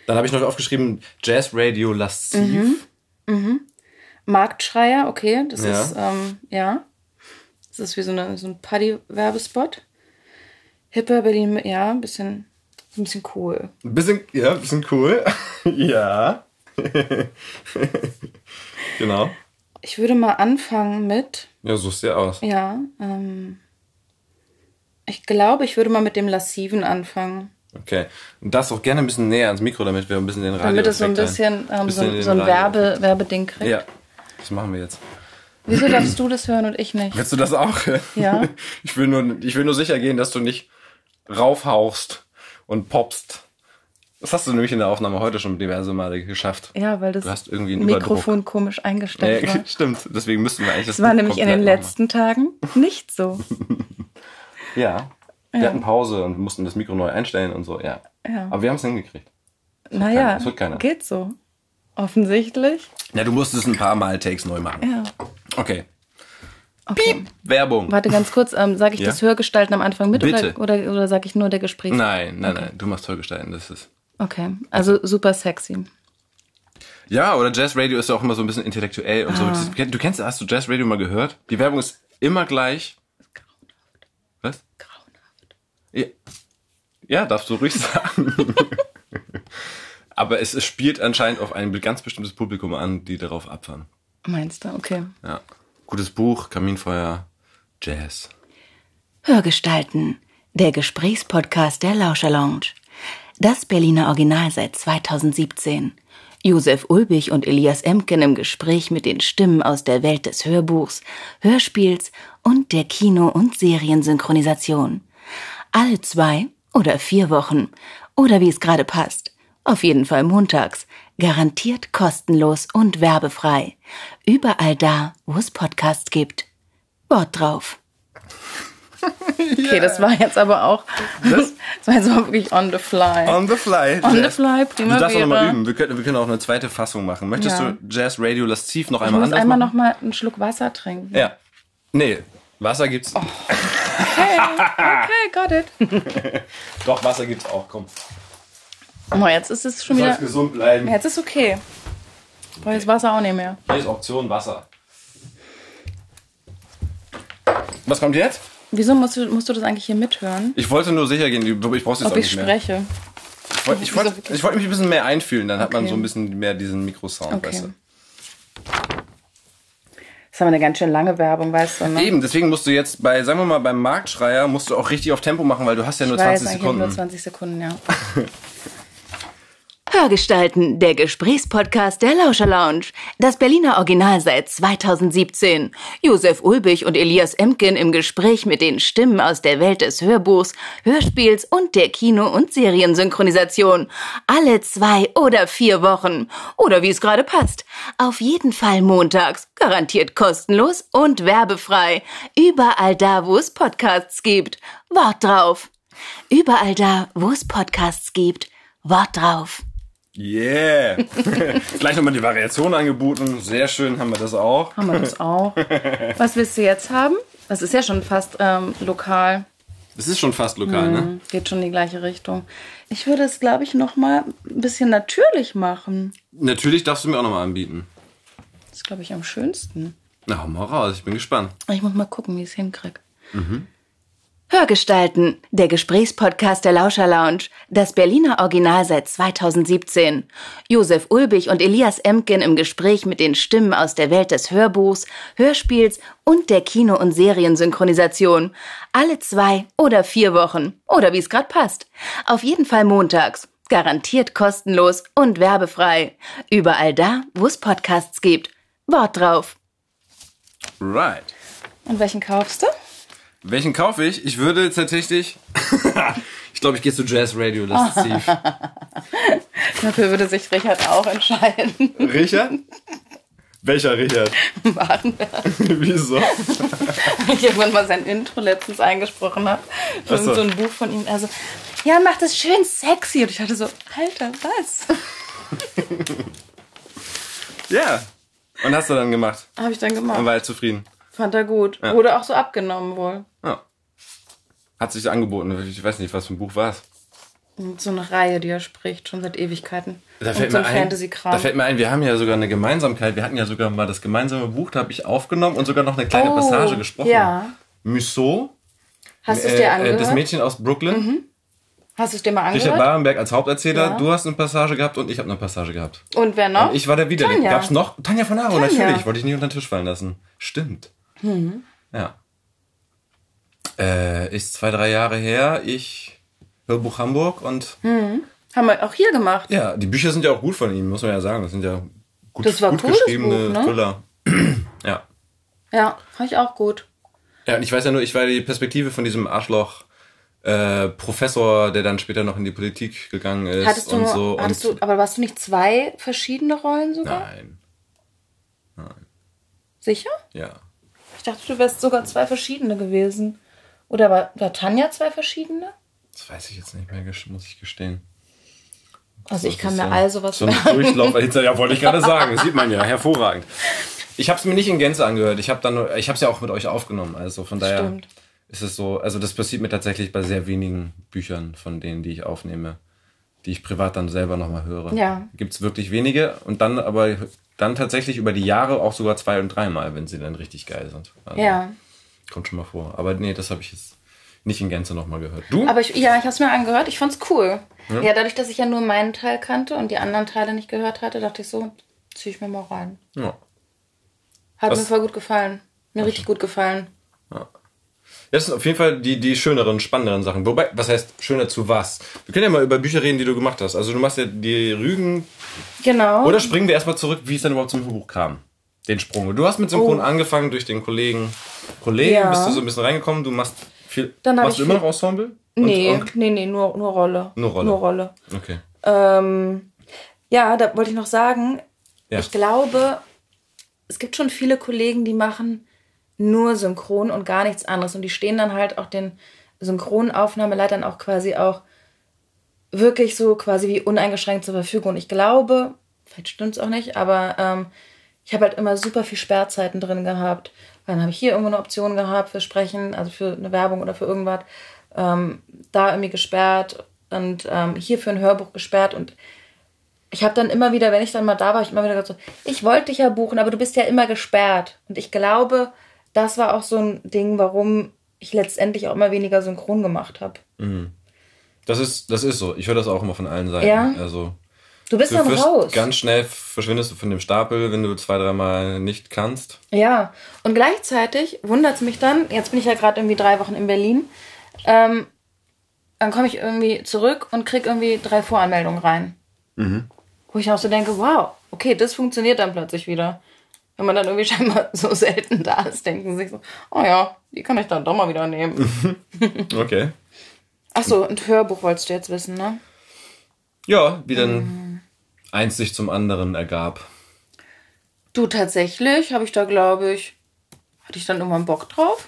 Dann habe ich noch aufgeschrieben Jazz Radio Lasciv. Marktschreier, okay. Das Ja. ist, ähm, ja. Das ist wie so, eine, so ein Paddy-Werbespot. Hipper Berlin, ja, ein bisschen, ein bisschen cool. Ein bisschen, ja, ein bisschen cool. [LAUGHS] ja. [LAUGHS] genau. Ich würde mal anfangen mit, Ja, suchst dir aus. ja, ähm, ich glaube, ich würde mal mit dem Lassiven anfangen. Okay. Und das auch gerne ein bisschen näher ans Mikro, damit wir ein bisschen den Radio Damit es so ein bisschen, ähm, so, ein- so ein Werbe, Werbeding kriegt. Ja. Das machen wir jetzt. Wieso darfst du das hören und ich nicht? Willst du das auch? Ja. [LAUGHS] Ich will nur, ich will nur sicher gehen, dass du nicht raufhauchst und popst. Das hast du nämlich in der Aufnahme heute schon diverse Male geschafft. Ja, weil das Du hast irgendwie einen Mikrofon komisch eingestellt Ja, war. [LAUGHS] stimmt. Deswegen müssten wir eigentlich das Das war nämlich in den letzten Tagen nicht so. [LAUGHS] Ja. Wir Ja. hatten Pause und mussten das Mikro neu einstellen und so, ja. Ja. Aber wir haben es hingekriegt. Naja, geht so. Offensichtlich. Ja, du musstest ein paar Mal Takes neu machen. Ja. Okay. Okay. Werbung. Warte ganz kurz, ähm, sage ich Ja? das Hörgestalten am Anfang mit Bitte. oder, oder, oder sage ich nur der Gespräch? Nein, nein, nein. Du machst toll gestalten. Das ist. Okay, also super sexy. Ja, oder Jazz Radio ist ja auch immer so ein bisschen intellektuell und so. Ah. Das- Du kennst, hast du Jazz Radio mal gehört? Die Werbung ist immer gleich. Was? Grauenhaft. Ja, ja darfst du ruhig [LAUGHS] sagen. Aber es, es spielt anscheinend auf ein ganz bestimmtes Publikum an, die darauf abfahren. Meinst du? Okay. Ja. Gutes Buch, Kaminfeuer, Jazz. Hörgestalten, der Gesprächspodcast der Lauscherlounge. Das Berliner Original seit 2017. Josef Ulbich und Elias Emken im Gespräch mit den Stimmen aus der Welt des Hörbuchs, Hörspiels und der Kino- und Seriensynchronisation. Alle zwei oder vier Wochen oder wie es gerade passt. Auf jeden Fall montags. Garantiert kostenlos und werbefrei. Überall da, wo es Podcasts gibt. Wort drauf. [LAUGHS] Okay, das war jetzt aber auch. Das, [LAUGHS] war jetzt auch wirklich on the fly. On the fly. On the Jazz. fly, Du darfst auch nochmal üben. Wir können, wir können auch eine zweite Fassung machen. Möchtest Ja. du Jazz Radio Lasciv noch Ich einmal anders einmal machen? noch mal einen Schluck Wasser trinken. Ja. Nee, Wasser gibt's. [LAUGHS] Okay, got it. Doch, Wasser gibt's auch, komm. Oh, jetzt ist es schon Du wieder. gesund bleiben. Jetzt ist okay. Ich brauche jetzt Wasser auch nicht mehr. Hier ist Option Wasser. Was kommt jetzt? Wieso musst du, musst du das eigentlich hier mithören? Ich wollte nur sicher gehen, ich brauch's jetzt Ob auch ich nicht mehr. spreche. Ich wollte ich wollte- ich wollte mich ein bisschen mehr einfühlen, dann hat man Okay. so ein bisschen mehr diesen Mikrosound, weißt Okay. du. Das ist aber eine ganz schön lange Werbung, weißt du, ne? Eben, deswegen musst du jetzt bei, sagen wir mal, beim Marktschreier musst du auch richtig auf Tempo machen, weil du hast ja nur ich weiß, 20 eigentlich hab Sekunden. nur 20 Sekunden, ja. [LAUGHS] Hörgestalten, der Gesprächspodcast der Lauscher Lounge. Das Berliner Original seit 2017. Josef Ulbich und Elias Emken im Gespräch mit den Stimmen aus der Welt des Hörbuchs, Hörspiels und der Kino- und Seriensynchronisation. Alle zwei oder vier Wochen. Oder wie es gerade passt. Auf jeden Fall montags. Garantiert kostenlos und werbefrei. Überall da, wo es Podcasts gibt. Wort drauf. Überall da, wo es Podcasts gibt. Wort drauf. Yeah! [LAUGHS] Gleich nochmal die Variation angeboten. Sehr schön haben wir das auch. Haben wir das auch. [LAUGHS] Was willst du jetzt haben? Das ist ja schon fast ähm, lokal. Das ist schon fast lokal, ne? Geht schon in die gleiche Richtung. Ich würde es, glaube ich, noch mal ein bisschen natürlich machen. Natürlich darfst du mir auch nochmal anbieten. Das ist, glaube ich, am schönsten. Na, hau mal raus, ich bin gespannt. Ich muss mal gucken, wie ich es hinkriege. Hörgestalten, der Gesprächspodcast der Lauscher Lounge. Das Berliner Original seit 2017. Josef Ulbich und Elias Emken im Gespräch mit den Stimmen aus der Welt des Hörbuchs, Hörspiels und der Kino- und Seriensynchronisation. Alle zwei oder vier Wochen. Oder wie es gerade passt. Auf jeden Fall montags. Garantiert kostenlos und werbefrei. Überall da, wo es Podcasts gibt. Wort drauf. Right. Und welchen kaufst du? Welchen kaufe ich? Ich würde tatsächlich. [LAUGHS] ich glaube, ich gehe zu Jazz Radio, das ist tief. [LAUGHS] Dafür würde sich Richard auch entscheiden. Richard? [LAUGHS] Welcher Richard? Warenberg. Wieso? ich irgendwann mal sein Intro letztens eingesprochen habe. Ach so. so ein Buch von ihm. Also, ja, macht das schön sexy. Und ich hatte so, Alter, was? Ja. Und hast du dann gemacht? Habe ich dann Und gemacht. war er zufrieden? Fand er gut. Ja. Wurde auch so abgenommen wohl. Hat sich angeboten. Ich weiß nicht, was für ein Buch war es. So eine Reihe, die er spricht, schon seit Ewigkeiten. Da fällt, so mir ein da fällt mir ein, wir haben ja sogar eine Gemeinsamkeit. Wir hatten ja sogar mal das gemeinsame Buch, da habe ich aufgenommen und sogar noch eine kleine Oh, Passage gesprochen. ja. Musso, Hast du es äh, dir äh, angehört? das Mädchen aus Brooklyn. Hast du es dir mal Richard angehört? Barenberg als Haupterzähler. Ja. Du hast eine Passage gehabt und ich habe eine Passage gehabt. Und wer noch? Und ich war der Widerling. Tanja. Gab's noch? Tanja von Aro, natürlich. Wollte ich nicht unter den Tisch fallen lassen. Stimmt. Mhm. Ja. Äh, ist zwei, drei Jahre her. Ich Hörbuch Hamburg und Haben wir auch hier gemacht. ja, die Bücher sind ja auch gut von ihm, muss man ja sagen. Das sind ja gut, Das war gut geschriebene Buch, ne? Thriller. [CLEARS THROAT] ja. Ja, fand ich auch gut. Ja, und ich weiß ja nur, ich war die Perspektive von diesem Arschloch äh, Professor, der dann später noch in die Politik gegangen ist Hattest du, und so. hattest und du, aber warst du nicht zwei verschiedene Rollen sogar? nein, Sicher? ja. Ich dachte, du wärst sogar zwei verschiedene gewesen. Oder war, war Tanja zwei verschiedene? Das weiß ich jetzt nicht mehr, muss ich gestehen. Also ich Das kann ist mir so- all sowas So ein Durchlauf. [LAUGHS] ja, wollte ich gerade sagen. Das sieht man ja. Hervorragend. Ich habe es mir nicht in Gänze angehört. Ich habe dann, ich habe es ja auch mit euch aufgenommen. Also von daher Stimmt. ist es so. Also das passiert mir tatsächlich bei sehr wenigen Büchern von denen, die ich aufnehme, die ich privat dann selber nochmal höre. Ja. Gibt es wirklich wenige und dann aber dann tatsächlich über die Jahre auch sogar zwei und dreimal, wenn sie dann richtig geil sind. Also, Ja. Kommt schon mal vor. Aber nee, das habe ich jetzt nicht in Gänze nochmal gehört. Du? Aber ich, ja, ich habe es mir angehört. Ich fand's cool. Ja. dadurch, dass ich ja nur meinen Teil kannte und die anderen Teile nicht gehört hatte, dachte ich so, zieh ich mir mal rein. ja. Hat Was- mir voll gut gefallen. Mir richtig gut gefallen. Das sind auf jeden Fall die, die schöneren, spannenderen Sachen. Wobei, was heißt schöner zu was? Wir können ja mal über Bücher reden, die du gemacht hast. Also du machst ja die Rügen. Genau. Oder springen wir erstmal zurück, wie es dann überhaupt zum Hörbuch kam. Den Sprung. Du hast mit Synchron Oh. angefangen durch den Kollegen. Kollegen Ja. bist du so ein bisschen reingekommen. Du machst viel. Dann machst du immer noch Ensemble? Und- nee, Und, nee, nee, nur, nur Rolle. Nur Rolle. Nur Rolle. okay. Ähm, ja, da wollte ich noch sagen, Ja. ich glaube, es gibt schon viele Kollegen, die machen nur Synchron und gar nichts anderes. Und die stehen dann halt auch den Synchronaufnahmeleitern auch quasi auch wirklich so quasi wie uneingeschränkt zur Verfügung. Und ich glaube, vielleicht stimmt es auch nicht, aber ähm, ich habe halt immer super viel Sperrzeiten drin gehabt. Dann habe ich hier irgendwo eine Option gehabt für Sprechen, also für eine Werbung oder für irgendwas. Ähm, da irgendwie gesperrt und ähm, hier für ein Hörbuch gesperrt. Und ich habe dann immer wieder, wenn ich dann mal da war, ich immer wieder gesagt so, ich wollte dich ja buchen, aber du bist ja immer gesperrt. Und ich glaube, das war auch so ein Ding, warum ich letztendlich auch immer weniger synchron gemacht habe. Das ist, das ist so. Ich höre das auch immer von allen Seiten. Ja? Also Du bist du dann wirst raus. ganz schnell verschwindest du von dem Stapel, wenn du zwei, dreimal nicht kannst. Ja, und gleichzeitig wundert es mich dann, jetzt bin ich ja gerade irgendwie drei Wochen in Berlin, ähm, dann komme ich irgendwie zurück und krieg irgendwie drei Voranmeldungen rein. Wo ich auch so denke, wow, okay, das funktioniert dann plötzlich wieder. Wenn man dann irgendwie [LAUGHS] scheinbar so selten da ist, denken sie sich so, oh ja, die kann ich dann doch mal wieder nehmen. [LAUGHS] Okay. Ach so, ein Hörbuch wolltest du jetzt wissen, ne? Ja, wie dann eins sich zum anderen ergab. Du, tatsächlich habe ich da, glaube ich, hatte ich dann irgendwann Bock drauf.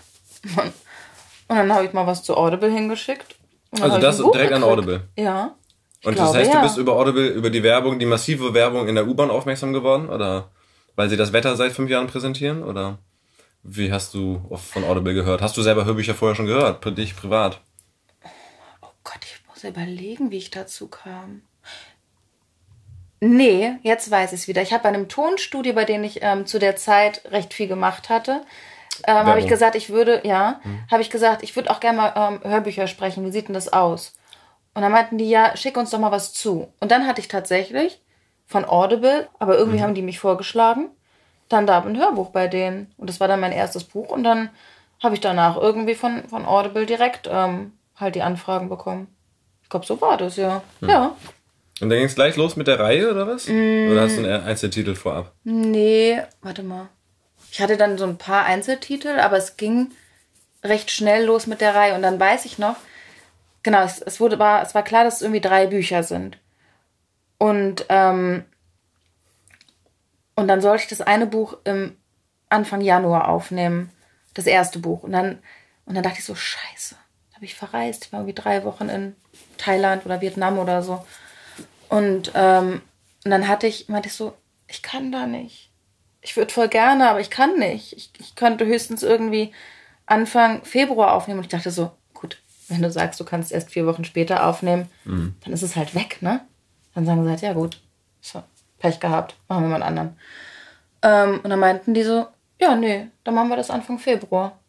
Und dann habe ich mal was zu Audible hingeschickt. Also das direkt an gekriegt. Audible. Ja. Und glaube, das heißt, ja. du bist über Audible, über die Werbung, die massive Werbung in der U-Bahn aufmerksam geworden? Oder weil sie das Wetter seit fünf Jahren präsentieren? Oder wie hast du von Audible gehört? Hast du selber Hörbücher vorher schon gehört? Für dich privat? Oh Gott, ich muss überlegen, wie ich dazu kam. Nee, jetzt weiß ich es wieder. Ich habe bei einem Tonstudio, bei dem ich ähm, zu der Zeit recht viel gemacht hatte, ähm, habe ich gesagt, ich würde, ja, habe ich gesagt, ich würde auch gerne mal ähm, Hörbücher sprechen. Wie sieht denn das aus? Und dann meinten die, ja, schick uns doch mal was zu. Und dann hatte ich tatsächlich von Audible, aber irgendwie haben die mich vorgeschlagen, dann da ein Hörbuch bei denen. Und das war dann mein erstes Buch. Und dann habe ich danach irgendwie von, von Audible direkt ähm, halt die Anfragen bekommen. Ich glaube, so war das, ja. Ja. Und dann ging es gleich los mit der Reihe, oder was? Mm. Oder hast du einen Einzeltitel vorab? Nee, warte mal. Ich hatte dann so ein paar Einzeltitel, aber es ging recht schnell los mit der Reihe. Und dann weiß ich noch, genau, es, es, wurde, war, es war klar, dass es irgendwie drei Bücher sind. Und, ähm, und dann sollte ich das eine Buch im Anfang Januar aufnehmen. Das erste Buch. Und dann, und dann dachte ich so, scheiße. Da habe ich verreist. Ich war irgendwie drei Wochen in Thailand oder Vietnam oder so. Und, ähm, und dann hatte ich, meinte ich so, ich kann da nicht. Ich würde voll gerne, aber ich kann nicht. Ich, ich könnte höchstens irgendwie Anfang Februar aufnehmen. Und ich dachte so, gut, wenn du sagst, du kannst erst vier Wochen später aufnehmen, dann ist es halt weg, ne? Dann sagen sie halt, ja gut, so, Pech gehabt, machen wir mal einen anderen. Ähm, und dann meinten die so, ja, nee, dann machen wir das Anfang Februar.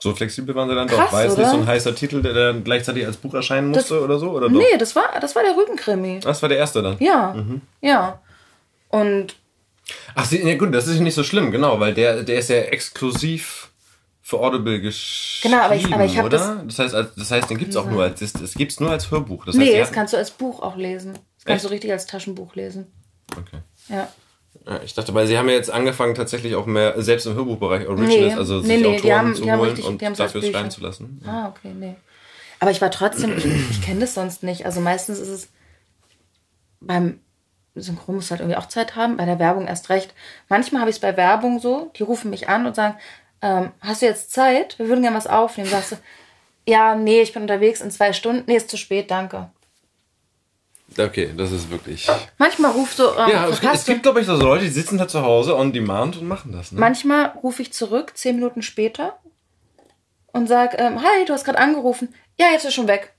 So flexibel waren sie dann Krass, doch. War jetzt nicht so ein heißer Titel, der dann gleichzeitig als Buch erscheinen musste Das- oder so? Oder doch? Nee, das war, das war der Rübenkrimi. Das war der erste dann. Ja, ja. Und Ach, sie, ja gut, das ist nicht so schlimm, genau, weil der, der ist ja exklusiv für Audible geschrieben, Genau, aber ich- aber ich hab oder? Das, heißt, als- das heißt, den gibt's auch nur als, das, das gibt's nur als Hörbuch. Das heißt, nee, das kannst du als Buch auch lesen. Das kannst du Echt? richtig als Taschenbuch lesen. okay. Ja. Ja, ich dachte, weil sie haben ja jetzt angefangen, tatsächlich auch mehr, selbst im Hörbuchbereich Originals, Nee, also sich nee, Autoren die haben- zu die holen richtig- und dafür schreiben zu lassen. Ah, okay, nee. Aber ich war trotzdem, ich, ich kenne das sonst nicht. Also meistens ist es beim Synchron muss halt irgendwie auch Zeit haben, bei der Werbung erst recht. Manchmal habe ich es bei Werbung so, die rufen mich an und sagen, ähm, hast du jetzt Zeit? Wir würden gerne was aufnehmen. Sagst du, ja, nee, ich bin unterwegs in zwei Stunden. Nee, ist zu spät, danke. Okay, das ist wirklich. Manchmal ruft so, ähm, Ja, es, es gibt, glaube ich, so Leute, die sitzen halt zu Hause on demand und machen das. Ne? Manchmal rufe ich zurück, zehn Minuten später, und sag, ähm, hi, du hast gerade angerufen. Ja, jetzt ist er schon weg.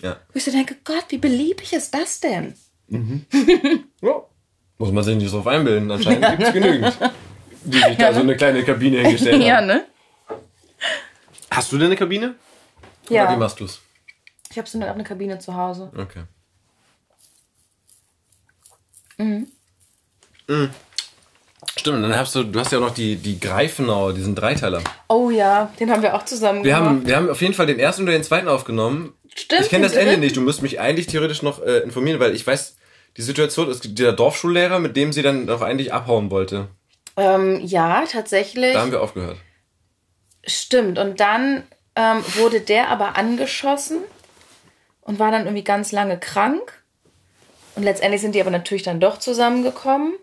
Ja. Wo ich so denke, Gott, wie beliebig ist das denn? [LAUGHS] Ja. Muss man sich nicht drauf einbilden. Anscheinend [LAUGHS] gibt es genügend, die sich da so eine kleine Kabine hingestellt [LAUGHS] haben. ne? Hast du denn eine Kabine? Oder wie Ja. machst du's? Ich habe so eine, eine Kabine zu Hause. Okay. Mhm. Stimmt, dann hast du, du hast ja auch noch die, die Greifenau, diesen Dreiteiler. Oh ja, den haben wir auch zusammen Wir gemacht. haben, wir haben auf jeden Fall den ersten oder den zweiten aufgenommen. Stimmt, Ich kenne das Ende nicht. Du musst mich eigentlich theoretisch noch äh, informieren, weil ich weiß, die Situation ist der Dorfschullehrer, mit dem sie dann doch eigentlich abhauen wollte. Ähm, ja, tatsächlich. Da haben wir aufgehört. Stimmt. Und dann ähm, wurde der aber angeschossen und war dann irgendwie ganz lange krank. Und letztendlich sind die aber natürlich dann doch zusammengekommen.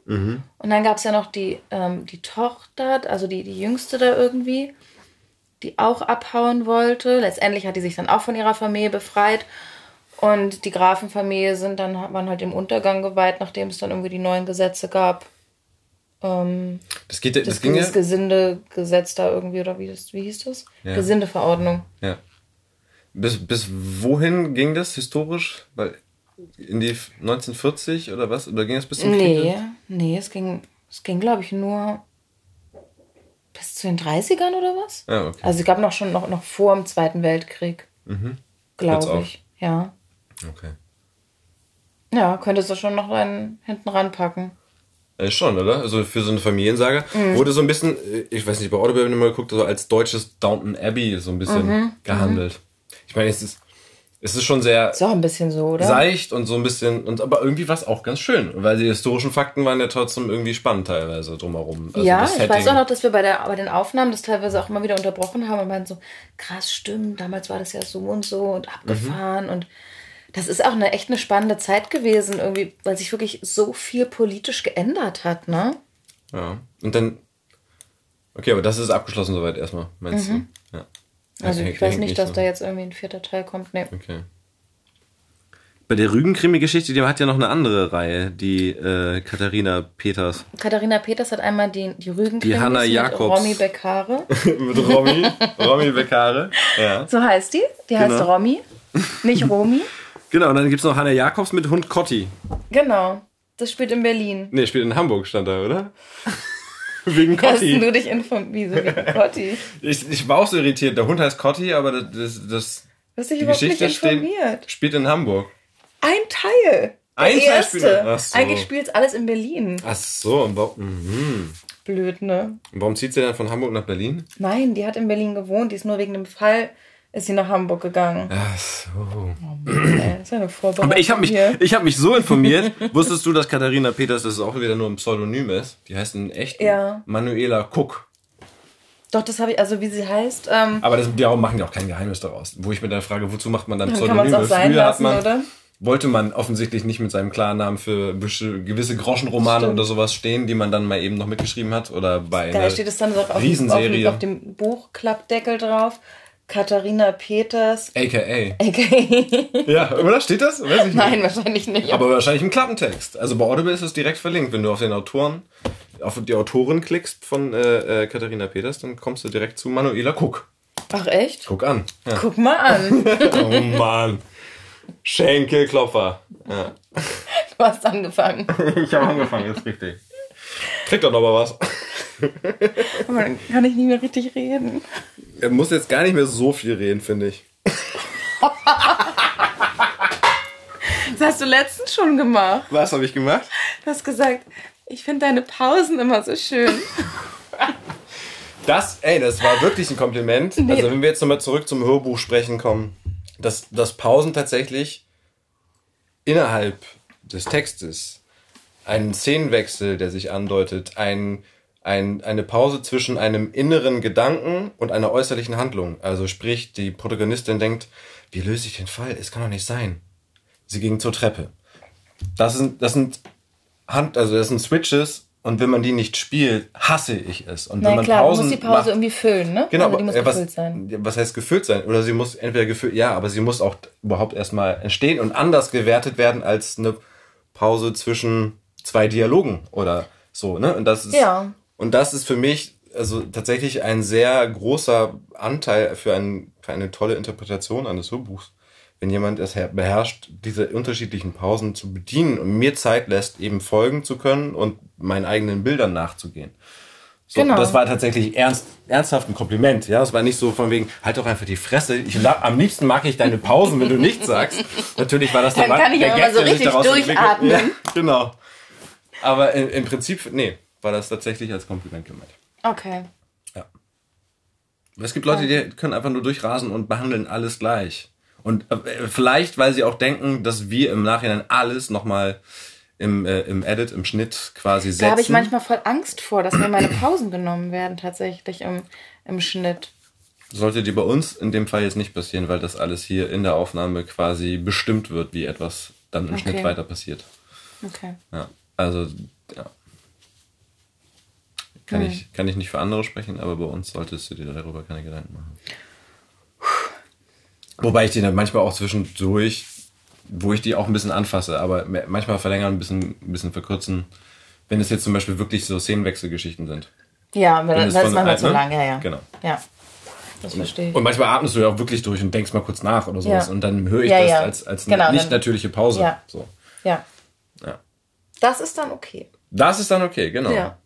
Und dann gab es ja noch die, ähm, die Tochter, also die, die jüngste da irgendwie, die auch abhauen wollte. Letztendlich hat die sich dann auch von ihrer Familie befreit. Und die Grafenfamilie sind dann, waren halt im Untergang geweiht, nachdem es dann irgendwie die neuen Gesetze gab. Ähm, Das geht, das, das, ging ja. das Gesindegesetz da irgendwie, oder wie, das, wie hieß das? Ja. Gesindeverordnung. Ja. Bis, bis wohin ging das historisch? Weil in die 1940 oder was? Oder ging es bis zum Krieg? Nee, nee, es ging, es ging glaube ich, nur bis zu den 30ern oder was? Ja, okay. Also es gab noch schon noch, noch vor dem Zweiten Weltkrieg, Hört's glaube ich. Ja. Okay. Ja, könntest du schon noch einen hinten ranpacken. Äh, schon, oder? Also für so eine Familiensaga. Mhm. Wurde so ein bisschen, äh, ich weiß nicht, bei Audible, wenn du mal geguckt, so als deutsches Downton Abbey so ein bisschen Mhm. gehandelt. Ich meine, es ist, Es ist schon sehr Ist auch ein bisschen so, oder? seicht und so ein bisschen, und aber irgendwie war es auch ganz schön, weil die historischen Fakten waren ja trotzdem irgendwie spannend teilweise drumherum. Also ja, ich Setting. weiß auch noch, dass wir bei, der, bei den Aufnahmen das teilweise auch immer wieder unterbrochen haben und meinten so, krass, stimmt, damals war das ja so und so und abgefahren Mhm. und das ist auch eine echt eine spannende Zeit gewesen, irgendwie, weil sich wirklich so viel politisch geändert hat, ne? Ja. Und dann. Okay, aber das ist abgeschlossen soweit erstmal, meinst du? Ja. Also Hängt- ich weiß nicht, dass so. da jetzt irgendwie ein vierter Teil kommt. Nee. Okay. Bei der Rügen-Krimi-Geschichte, die hat ja noch eine andere Reihe, die äh, Katharina Peters. Katharina Peters hat einmal die, die Rügen Die Hanna mit Jakobs. Romy Beccare. [LAUGHS] Mit Romy. Romy Beccare. Ja. So heißt die. Die heißt Genau. Romy, nicht [LAUGHS] Romy. Genau, und dann gibt's noch Hanna Jakobs mit Hund Cotti. Genau. Das spielt in Berlin. Nee, spielt in Hamburg, stand da, oder? [LAUGHS] Wegen Hast Cotti. du dich informiert? Wieso wegen [LAUGHS] Cotti? Ich, ich war auch so irritiert. Der Hund heißt Cotti, aber das, das, hast dich die überhaupt nicht Geschichte steht, informiert. spielt in Hamburg. Ein Teil. Der Ein Teil spielt- so. Eigentlich spielt alles in Berlin. Ach so, und warum, mhm. Blöd, ne? Und warum zieht sie dann von Hamburg nach Berlin? Nein, die hat in Berlin gewohnt. Die ist nur wegen dem Fall, ist sie nach Hamburg gegangen. Ach so. Äh, ist ja eine Vorbereitung Aber ich habe mich, hier. ich hab mich so informiert. [LAUGHS] Wusstest du, dass Katharina Peters das auch wieder nur ein Pseudonym ist? Die heißt in echt Ja. Manuela Cook. Doch, das habe ich, also wie sie heißt, ähm, Aber das, darum machen die auch kein Geheimnis daraus. Wo ich mir dann frage, wozu macht man dann Dann kann man's Pseudonyme? auch sein Früher hat lassen, man, oder? wollte man offensichtlich nicht mit seinem Klarnamen für gewisse Groschenromane Stimmt. oder sowas stehen, die man dann mal eben noch mitgeschrieben hat. Oder bei da steht es dann so auf, auf, Riesenserie. auf dem Buchklappdeckel drauf. Katharina Peters. AKA. AKA. Ja, oder? Steht das? Weiß ich [LAUGHS] nicht. Nein, wahrscheinlich nicht. Aber wahrscheinlich im Klappentext. Also bei Audible ist es direkt verlinkt. Wenn du auf den Autoren, auf die Autorin klickst von äh, äh, Katharina Peters, dann kommst du direkt zu Manuela Cook. Ach echt? Guck an. Ja. Guck mal an. [LAUGHS] Oh Mann. Schenkelklopfer. Ja. Du hast angefangen. [LAUGHS] Ich habe angefangen, ist richtig. Krieg doch noch mal was. Aber dann kann ich nicht mehr richtig reden. Er muss jetzt gar nicht mehr so viel reden, finde ich. Das hast du letztens schon gemacht. Was habe ich gemacht? Du hast gesagt, ich finde deine Pausen immer so schön. Das, ey, das war wirklich ein Kompliment. Also wenn wir jetzt nochmal zurück zum Hörbuch sprechen kommen, dass, dass Pausen tatsächlich innerhalb des Textes einen Szenenwechsel, der sich andeutet, ein, ein, eine Pause zwischen einem inneren Gedanken und einer äußerlichen Handlung. Also sprich, die Protagonistin denkt, wie löse ich den Fall? Es kann doch nicht sein. Sie ging zur Treppe. Das sind, das sind Hand, also das sind Switches und wenn man die nicht spielt, hasse ich es. Und wenn Na man klar, Pausen du musst die Pause macht, irgendwie füllen, ne? Genau, also die muss äh, was, gefüllt sein. was heißt gefüllt sein? Oder sie muss entweder gefüllt, ja, aber sie muss auch überhaupt erstmal entstehen und anders gewertet werden als eine Pause zwischen zwei Dialogen oder so, ne? Und das ist, Ja. Und das ist für mich also tatsächlich ein sehr großer Anteil für, ein, für eine tolle Interpretation eines Hörbuchs. Wenn jemand es her- beherrscht, diese unterschiedlichen Pausen zu bedienen und mir Zeit lässt, eben folgen zu können und meinen eigenen Bildern nachzugehen. So, Genau. Das war tatsächlich ernst, ernsthaft ein Kompliment. Ja, es war nicht so von wegen, halt doch einfach die Fresse. Ich, am liebsten mag ich deine Pausen, wenn du nichts sagst. Natürlich war das Dann der, kann ich der aber so richtig durchatmen. Ja, genau. Aber im, im Prinzip, nee, war das tatsächlich als Kompliment gemeint. Okay. Es gibt Leute, die können einfach nur durchrasen und behandeln alles gleich. Und äh, vielleicht, weil sie auch denken, dass wir im Nachhinein alles nochmal im, äh, im Edit, im Schnitt quasi setzen. Da habe ich manchmal voll Angst vor, dass mir meine Pausen genommen werden, tatsächlich im, im Schnitt. Sollte dir bei uns in dem Fall jetzt nicht passieren, weil das alles hier in der Aufnahme quasi bestimmt wird, wie etwas dann im Okay. Schnitt weiter passiert. Okay. Ja, also, ja. Kann, ich, kann ich nicht für andere sprechen, aber bei uns solltest du dir darüber keine Gedanken machen. Wobei ich die dann manchmal auch zwischendurch, wo ich die auch ein bisschen anfasse, aber manchmal verlängern, ein bisschen, ein bisschen verkürzen, wenn es jetzt zum Beispiel wirklich so Szenenwechselgeschichten sind. Ja, weil Wenn das es ist manchmal äh, zu ne? lang, ja, ja. Genau. Ja. Das verstehe ich. Und manchmal atmest du ja auch wirklich durch und denkst mal kurz nach oder sowas. Ja. Und dann höre ich Ja, das ja. als, als Genau, nicht dann- natürliche Pause. Ja. So. Ja. Ja. Das ist dann okay. Das ist dann okay, genau. Ja.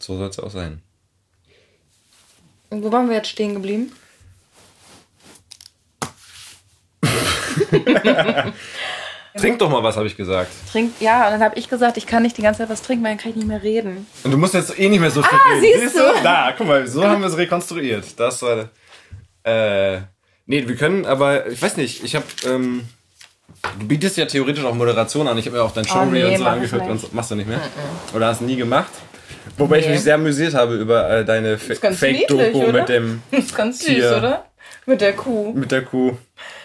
So soll es auch sein. Und wo waren wir jetzt stehen geblieben? [LAUGHS] Trink doch mal was, habe ich gesagt. Trink, ja, und dann habe ich gesagt, ich kann nicht die ganze Zeit was trinken, weil dann kann ich nicht mehr reden. Und du musst jetzt eh nicht mehr so viel Ah, reden. siehst du? Da, guck mal, so haben wir es rekonstruiert. Das war. Äh, Nee, wir können, aber ich weiß nicht, ich habe, ähm, du bietest ja theoretisch auch Moderation an. Ich habe mir auch dein Showreel Oh, nee, und so angeguckt nicht. und so. Machst du nicht mehr? Oder hast du nie gemacht? Wobei ich Nee. mich sehr amüsiert habe über äh, deine Fake-Doku mit dem Das [LAUGHS] ist ganz süß, Tier. oder? Mit der Kuh. mit der Kuh.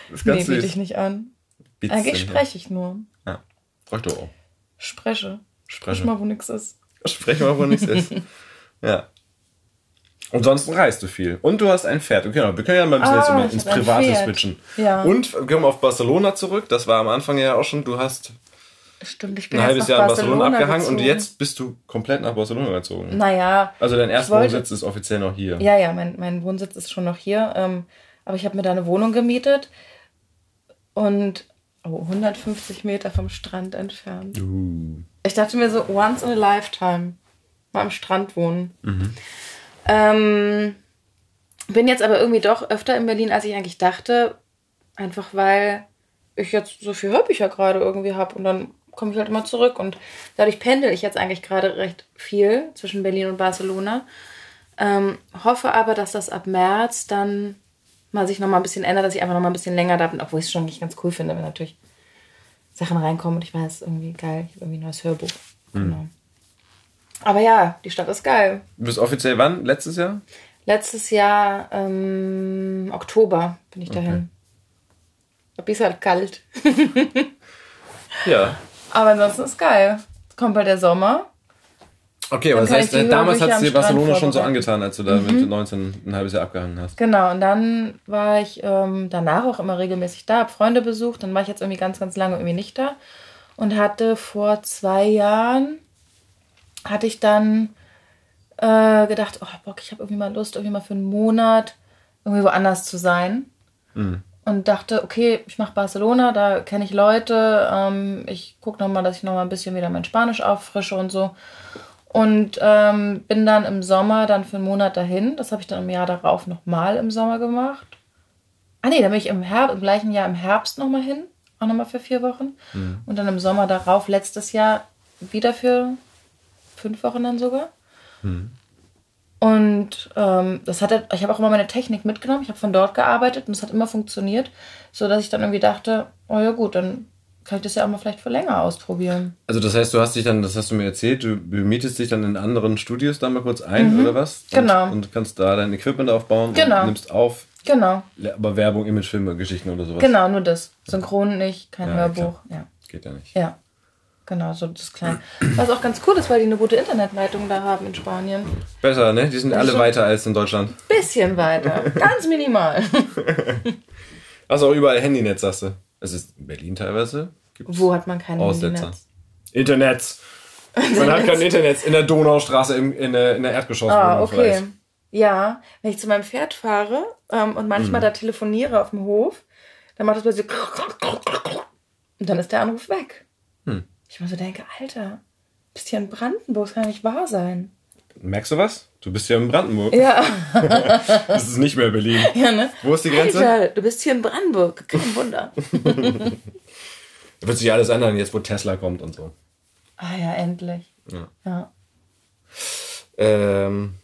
Das ist Nee, ganz biete süß. ich nicht an. Bietest Eigentlich spreche ich nur. Ja. Brauch du auch. Spreche. Spreche. Sprech mal, wo nix ist. Sprechen wir, wo nichts ist. [LAUGHS] Ja. Ansonsten reist du viel. Und du hast ein Pferd. Okay, genau. wir können ja mal ein bisschen Ah, jetzt ich ins Private switchen. Ja. Und wir kommen auf Barcelona zurück. Das war am Anfang ja auch schon. Du hast Stimmt, ich bin ein halbes Jahr in Barcelona, abgehangen gezogen. und jetzt bist du komplett nach Barcelona gezogen. Naja, Also dein erster wollte- Wohnsitz ist offiziell noch hier. ja, ja, mein, mein Wohnsitz ist schon noch hier. Ähm, aber ich habe mir da eine Wohnung gemietet und oh, 150 Meter vom Strand entfernt. Uh. Ich dachte mir so, once in a lifetime. Mal am Strand wohnen. Mhm. Ähm, bin jetzt aber irgendwie doch öfter in Berlin, als ich eigentlich dachte. Einfach weil ich jetzt so viel Hörbücher gerade irgendwie habe. Und dann komme ich halt immer zurück. Und dadurch pendel ich jetzt eigentlich gerade recht viel zwischen Berlin und Barcelona. Ähm, hoffe aber, dass das ab März dann mal sich nochmal ein bisschen ändert, dass ich einfach nochmal ein bisschen länger da bin. Obwohl ich es schon eigentlich ganz cool finde, wenn natürlich Sachen reinkommen und ich weiß, irgendwie geil, ich habe irgendwie ein neues Hörbuch. Genau. Aber ja, die Stadt ist geil. Du bist offiziell wann? Letztes Jahr? Letztes Jahr, ähm, Oktober, bin ich dahin. Okay. Ist halt kalt. [LAUGHS] Ja. Aber ansonsten ist geil. Kommt bald der Sommer. Okay, aber das heißt, damals hat es dir Barcelona schon so angetan, als du da mit 19 ein halbes Jahr abgehangen hast. Genau, und dann war ich ähm, danach auch immer regelmäßig da, habe Freunde besucht. Dann war ich jetzt irgendwie ganz, ganz lange irgendwie nicht da. Und hatte vor zwei Jahren, hatte ich dann äh, gedacht, oh Bock, ich habe irgendwie mal Lust, irgendwie mal für einen Monat irgendwie woanders zu sein. Und dachte, okay, ich mache Barcelona, da kenne ich Leute. Ähm, ich gucke nochmal, dass ich nochmal ein bisschen wieder mein Spanisch auffrische und so. Und ähm, bin dann im Sommer dann für einen Monat dahin. Das habe ich dann im Jahr darauf nochmal im Sommer gemacht. Ah nee, da bin ich im, Herbst, im gleichen Jahr im Herbst nochmal hin. Auch nochmal für vier Wochen. Und dann im Sommer darauf, letztes Jahr, wieder für fünf Wochen dann sogar. Und ähm, das hat, ich habe auch immer meine Technik mitgenommen. Ich habe von dort gearbeitet und es hat immer funktioniert, so dass ich dann irgendwie dachte, oh ja gut, dann kann ich das ja auch mal vielleicht für länger ausprobieren. Also das heißt, du hast dich dann, das hast du mir erzählt, du mietest dich dann in anderen Studios da mal kurz ein oder was? Und, Genau. Und kannst da dein Equipment aufbauen Genau. und nimmst auf, Genau, aber Werbung, Imagefilme, Geschichten oder sowas. genau, nur das. Synchron nicht, kein Ja, Hörbuch. Ja, Geht ja nicht. ja. Genau, so das kleine. Was auch ganz cool ist, weil die eine gute Internetleitung da haben in Spanien. Besser, ne? Die sind alle weiter als in Deutschland. Bisschen weiter. [LAUGHS] Ganz minimal. [LAUGHS] Hast auch überall Handynetz, sagst du. Es ist in Berlin teilweise. Gibt's Wo hat man kein Aussetzer. Handynetz? Internetz. [LAUGHS] Man hat kein Internet in der Donaustraße im, in, der, in der Erdgeschosswohnung Ah, okay. vielleicht. Ja, wenn ich zu meinem Pferd fahre ähm, und manchmal Mhm. da telefoniere auf dem Hof, dann macht das plötzlich und dann ist der Anruf weg. Ich mir so denke, Alter, bist hier in Brandenburg, das kann ja nicht wahr sein. Merkst du was? Du bist ja in Brandenburg. Ja, [LAUGHS] Das ist nicht mehr Berlin. [LAUGHS] ja ne? Wo ist die Grenze? Alter, du bist hier in Brandenburg, kein Wunder. [LAUGHS] Da wird sich alles ändern, jetzt wo Tesla kommt und so. ah ja, endlich. Ja. Ja. Ähm,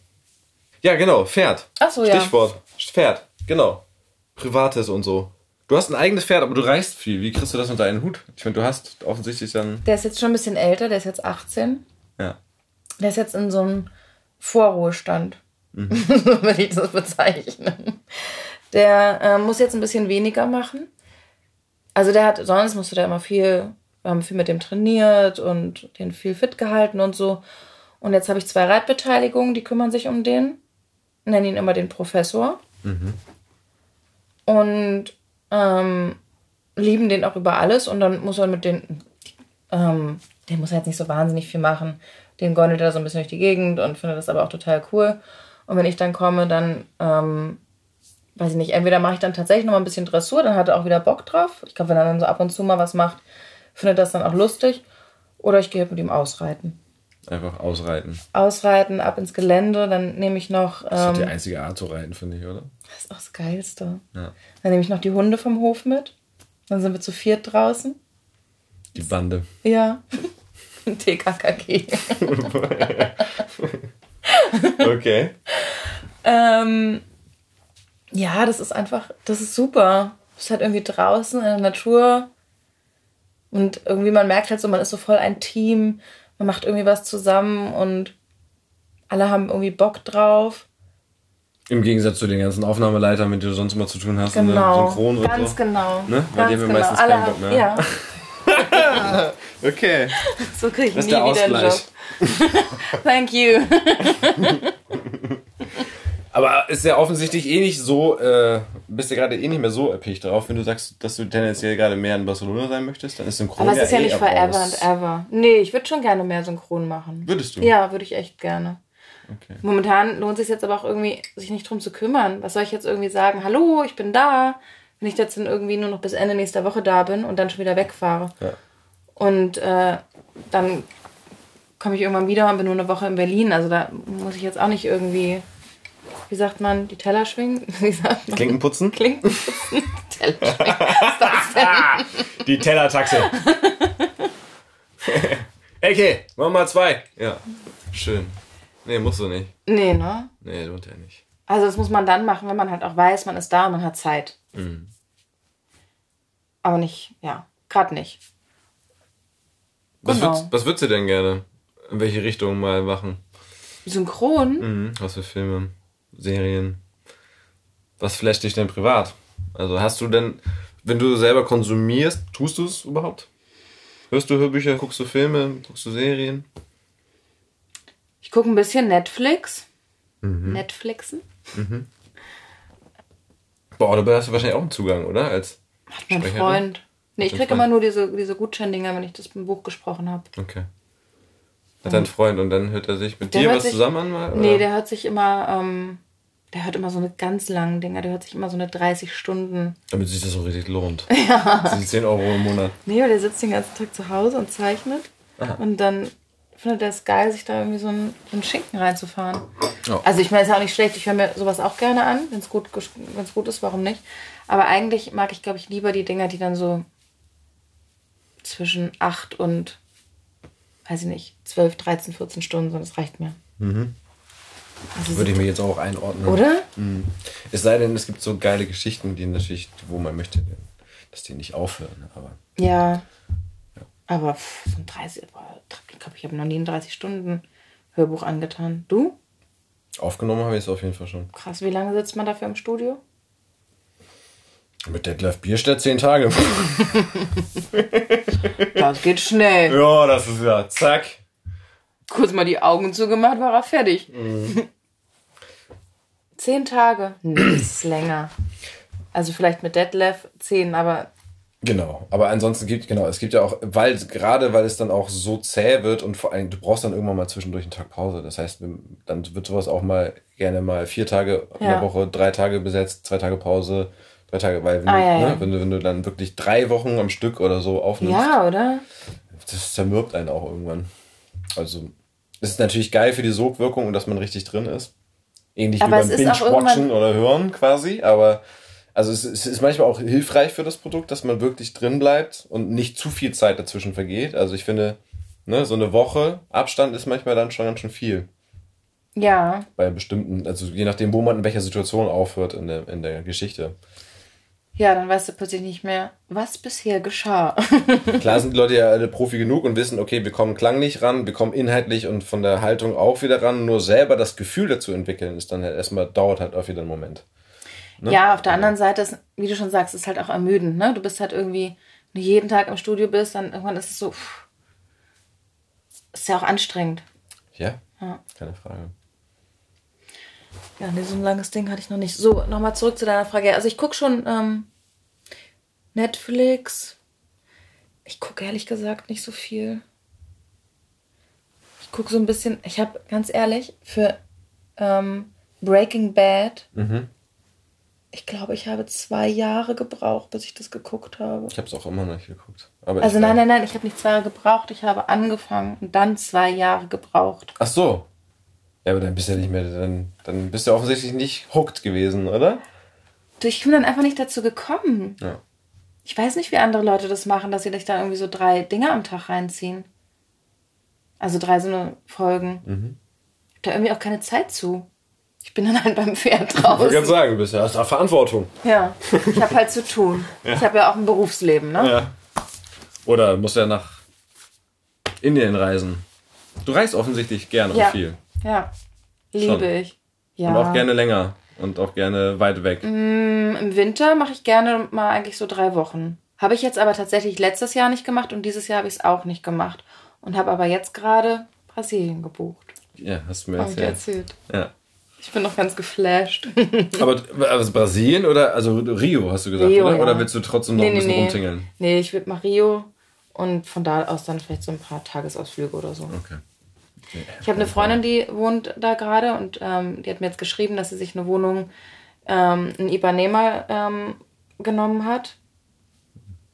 ja, genau, Pferd. Ach so, ja. Stichwort. Pferd, genau. Privates und so. Du hast ein eigenes Pferd, aber du reist viel. Wie kriegst du das unter einen Hut? Ich meine, du hast offensichtlich dann. Der ist jetzt schon ein bisschen älter, der ist jetzt 18. Ja. Der ist jetzt in so einem Vorruhestand. Mhm. [LAUGHS] so würde ich das bezeichnen. Der äh, muss jetzt ein bisschen weniger machen. Also der hat, sonst musste der immer viel, wir haben viel mit dem trainiert und den viel fit gehalten und so. Und jetzt habe ich zwei Reitbeteiligungen, die kümmern sich um den. Nennen ihn immer den Professor. Und ähm, lieben den auch über alles. Und dann muss er mit den, ähm, der muss jetzt nicht so wahnsinnig viel machen. Den gondelt er so ein bisschen durch die Gegend und findet das aber auch total cool. Und wenn ich dann komme, dann, ähm, weiß ich nicht, entweder mache ich dann tatsächlich noch mal ein bisschen Dressur, dann hat er auch wieder Bock drauf. Ich glaube, wenn er dann so ab und zu mal was macht, findet das dann auch lustig. Oder ich gehe mit ihm ausreiten. Einfach ausreiten. Ausreiten, ab ins Gelände, dann nehme ich noch. Das ist die Ähm, einzige Art zu reiten, finde ich, oder? das ist auch das Geilste. Ja. Dann nehme ich noch die Hunde vom Hof mit. Dann sind wir zu viert draußen. Die Bande. Ja. [LAUGHS] TKKG. [LAUGHS] Okay. ähm, Ja, das ist einfach, das ist super. Du bist halt irgendwie draußen in der Natur und irgendwie man merkt halt so, man ist so voll ein Team, man macht irgendwie was zusammen und alle haben irgendwie Bock drauf. Im Gegensatz zu den ganzen Aufnahmeleitern, mit denen du sonst immer zu tun hast. Genau, Synchron und ganz so. genau. Ne? Bei Ganz denen wir genau. meistens Alle keinen Bock haben- mehr. Ja, [LAUGHS] Okay. [LAUGHS] so kriege ich Das nie wieder einen Job. Ausgleich. [LAUGHS] Thank you. Aber ist ja offensichtlich eh nicht so, äh, bist ja gerade eh nicht mehr so erpicht drauf, wenn du sagst, dass du tendenziell gerade mehr in Barcelona sein möchtest, dann ist Synchron Aber es ist ja eh nicht forever raus. and ever. Nee, ich würde schon gerne mehr Synchron machen. Würdest du? Ja, würde ich echt gerne. Okay. Momentan lohnt es sich jetzt aber auch irgendwie, sich nicht drum zu kümmern. Was soll ich jetzt irgendwie sagen? Hallo, ich bin da. Wenn ich jetzt dann irgendwie nur noch bis Ende nächster Woche da bin und dann schon wieder wegfahre. Ja. Und äh, dann komme ich irgendwann wieder und bin nur eine Woche in Berlin. Also da muss ich jetzt auch nicht irgendwie, wie sagt man, die Teller schwingen? [LAUGHS] Wie sagt man? Klinken putzen? Klinken putzen. [LAUGHS] Teller schwingen. Was ist? Die Tellertaxe. okay, machen wir mal zwei. Ja, schön. Nee, musst du nicht. Nee, ne? Nee, lohnt ja nicht. Also das muss man dann machen, wenn man halt auch weiß, man ist da und man hat Zeit. Mhm. Aber nicht, ja, gerade nicht. Was, Genau. würdest, was würdest du denn gerne? In welche Richtung mal machen? Synchron? Mhm. Was für Filme, Serien? Was flasht dich denn privat? Also hast du denn, wenn du selber konsumierst, tust du es überhaupt? Hörst du Hörbücher, guckst du Filme, guckst du Serien? Ich gucke ein bisschen Netflix. Netflixen. Boah, du hast ja wahrscheinlich auch einen Zugang, oder? Als Hat mein? Freund. Nee, ich Hat krieg dein immer nur diese, diese Gutscheindinger, wenn ich das im Buch gesprochen habe. Okay. Hat dein Freund und dann hört er sich mit Der dir was sich- zusammen an? Mal, Nee, der hört sich immer, ähm, der hört immer so eine ganz langen Dinger. Der hört sich immer so eine 30 Stunden. Damit sich das so richtig lohnt. [LAUGHS] Ja. Die 10 Euro im Monat. Nee, weil der sitzt den ganzen Tag zu Hause und zeichnet. Und dann findet er es geil, sich da irgendwie so einen, einen Schinken reinzufahren. Ja. Also ich meine, es ist auch nicht schlecht. Ich höre mir sowas auch gerne an, wenn es gut, wenn's gut ist, warum nicht. Aber eigentlich mag ich, glaube ich, lieber die Dinger, die dann so zwischen 8 und, weiß ich nicht, 12, 13, 14 Stunden sind. Das reicht mir. Also Würde ich mir jetzt auch einordnen. Oder? Es sei denn, es gibt so geile Geschichten, die natürlich, wo man möchte, dass die nicht aufhören. Aber Ja. Aber pff, so ein 30, boah, ich glaube, ich habe noch nie ein 30-Stunden-Hörbuch angetan. Du? aufgenommen habe ich es auf jeden Fall schon. Krass, wie lange sitzt man dafür im Studio? Mit Detlef Bierstedt 10 Tage. [LAUGHS] Das geht schnell. ja, das ist ja zack. Kurz mal die Augen zugemacht, war er fertig. Zehn Tage? Ist länger. Also vielleicht mit Detlef zehn, aber Genau, aber ansonsten gibt genau, es gibt ja auch, weil gerade weil es dann auch so zäh wird und vor allem du brauchst dann irgendwann mal zwischendurch einen Tag Pause. Das heißt, dann wird sowas auch mal gerne mal vier Tage in Ja. der Woche, drei Tage besetzt, zwei Tage Pause, drei Tage, weil wenn, Ah, du, ja, ne, ja. wenn du wenn du dann wirklich drei Wochen am Stück oder so aufnimmst, ja, oder? das zermürbt einen auch irgendwann. Also es ist natürlich geil für die Sogwirkung und dass man richtig drin ist. Ähnlich Aber wie beim Binge-Watchen oder Hören quasi, aber also es, es ist manchmal auch hilfreich für das Produkt, dass man wirklich drin bleibt und nicht zu viel Zeit dazwischen vergeht. Also ich finde, ne, so eine Woche Abstand ist manchmal dann schon ganz schön viel. Ja. Bei bestimmten, also je nachdem, wo man in welcher Situation aufhört in der, in der Geschichte. Ja, dann weißt du plötzlich nicht mehr, was bisher geschah. [LAUGHS] Klar sind die Leute ja alle Profi genug und wissen, okay, wir kommen klanglich ran, wir kommen inhaltlich und von der Haltung auch wieder ran. Nur selber das Gefühl dazu entwickeln, ist dann halt erstmal, dauert halt auch wieder einen Moment. Ne? Ja, auf der anderen Seite ist, wie du schon sagst, ist halt auch ermüdend, ne? Du bist halt irgendwie, wenn du jeden Tag im Studio bist, dann irgendwann ist es so, pff, ist ja auch anstrengend. Ja, Ja. keine Frage. Ja, nee, so ein langes Ding hatte ich noch nicht. So, nochmal zurück zu deiner Frage. Also ich gucke schon ähm, Netflix. Ich gucke ehrlich gesagt nicht so viel. Ich gucke so ein bisschen, ich habe ganz ehrlich, für ähm, Breaking Bad, Mhm. ich glaube, ich habe zwei Jahre gebraucht, bis ich das geguckt habe. Ich habe es auch immer noch nicht geguckt. Aber Also nein, nein, nein, ich habe nicht zwei Jahre gebraucht, ich habe angefangen und dann zwei Jahre gebraucht. Ach so. Ja, aber dann bist du ja nicht mehr, dann, dann bist du offensichtlich nicht hooked gewesen, oder? Du, Ich bin dann einfach nicht dazu gekommen. Ja. Ich weiß nicht, wie andere Leute das machen, dass sie sich da irgendwie so drei Dinge am Tag reinziehen. Also drei so eine Folgen. Mhm. Ich hab da irgendwie auch keine Zeit zu. Ich bin dann halt beim Pferd [LAUGHS] Ich wollte draußen. gerade sagen, du bist ja hast da Verantwortung. Ja, ich habe halt zu tun. [LAUGHS] Ich habe ja auch ein Berufsleben, ne? Ja. Oder musst ja nach Indien reisen. Du reist offensichtlich gerne Ja. und viel. Ja, liebe ich. Ja. Und auch gerne länger. Und auch gerne weit weg. Im Winter mache ich gerne mal eigentlich so drei Wochen. Habe ich jetzt aber tatsächlich letztes Jahr nicht gemacht und dieses Jahr habe ich es auch nicht gemacht. Und habe aber jetzt gerade Brasilien gebucht. Ja, hast du mir erzählt. erzählt. Ja. Ich bin noch ganz geflasht. [LAUGHS] Aber also Brasilien oder also Rio hast du gesagt, Rio, oder? ja. Oder willst du trotzdem noch ein bisschen rumtingeln? Nee, ich will nach Rio und von da aus dann vielleicht so ein paar Tagesausflüge oder so. Okay. Ich habe eine Freundin, die wohnt da gerade und ähm, die hat mir jetzt geschrieben, dass sie sich eine Wohnung ähm, in Ipanema ähm, genommen hat.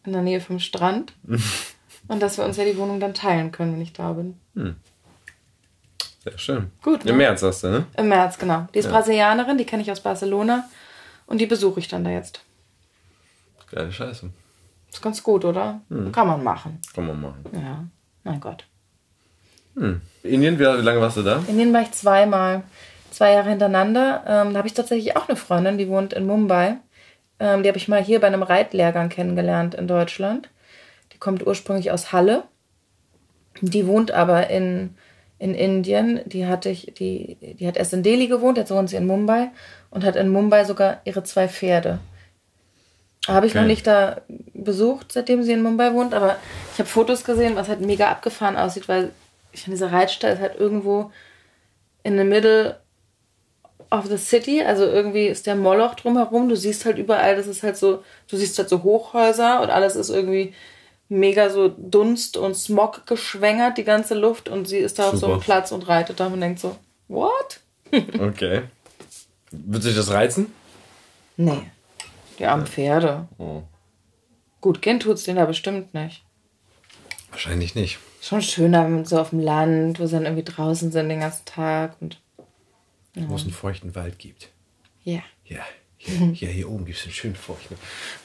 In der Nähe vom Strand. [LAUGHS] und dass wir uns ja die Wohnung dann teilen können, wenn ich da bin. Sehr schön. Gut, ne? Im März hast du, ne? Im März, genau. Die ist Brasilianerin, die kenne ich aus Barcelona. Und die besuche ich dann da jetzt. Geile Scheiße. Ist ganz gut, oder? Kann man machen. Kann man machen. Ja, mein Gott. Indien, wie, lange warst du da? In Indien war ich zweimal, zwei Jahre hintereinander. Ähm, da habe ich tatsächlich auch eine Freundin, die wohnt in Mumbai. Ähm, die habe ich mal hier bei einem Reitlehrgang kennengelernt in Deutschland. Die kommt ursprünglich aus Halle. Die wohnt aber in, in Indien. Die, hatte ich, die, die hat erst in Delhi gewohnt, jetzt wohnt sie in Mumbai und hat in Mumbai sogar ihre zwei Pferde. Habe ich Okay. noch nicht da besucht, seitdem sie in Mumbai wohnt, aber ich habe Fotos gesehen, was halt mega abgefahren aussieht, weil ich finde, dieser Reitstall ist halt irgendwo in the middle of the city, also irgendwie ist der Moloch drumherum, du siehst halt überall, das ist halt so, du siehst halt so Hochhäuser und alles ist irgendwie mega so Dunst und Smog geschwängert, die ganze Luft und sie ist da auf so einem Super. Platz und reitet da und denkt so, what? [LAUGHS] Okay. Wird sich das reizen? Nee, die armen Pferde. Oh. Gut gehen tut's denen da bestimmt nicht. Wahrscheinlich nicht. Schon schöner, wenn man so auf dem Land, wo sie dann irgendwie draußen sind den ganzen Tag und Wo es einen feuchten Wald gibt. ja. Ja, hier, hier, hier oben gibt es einen schönen feuchten.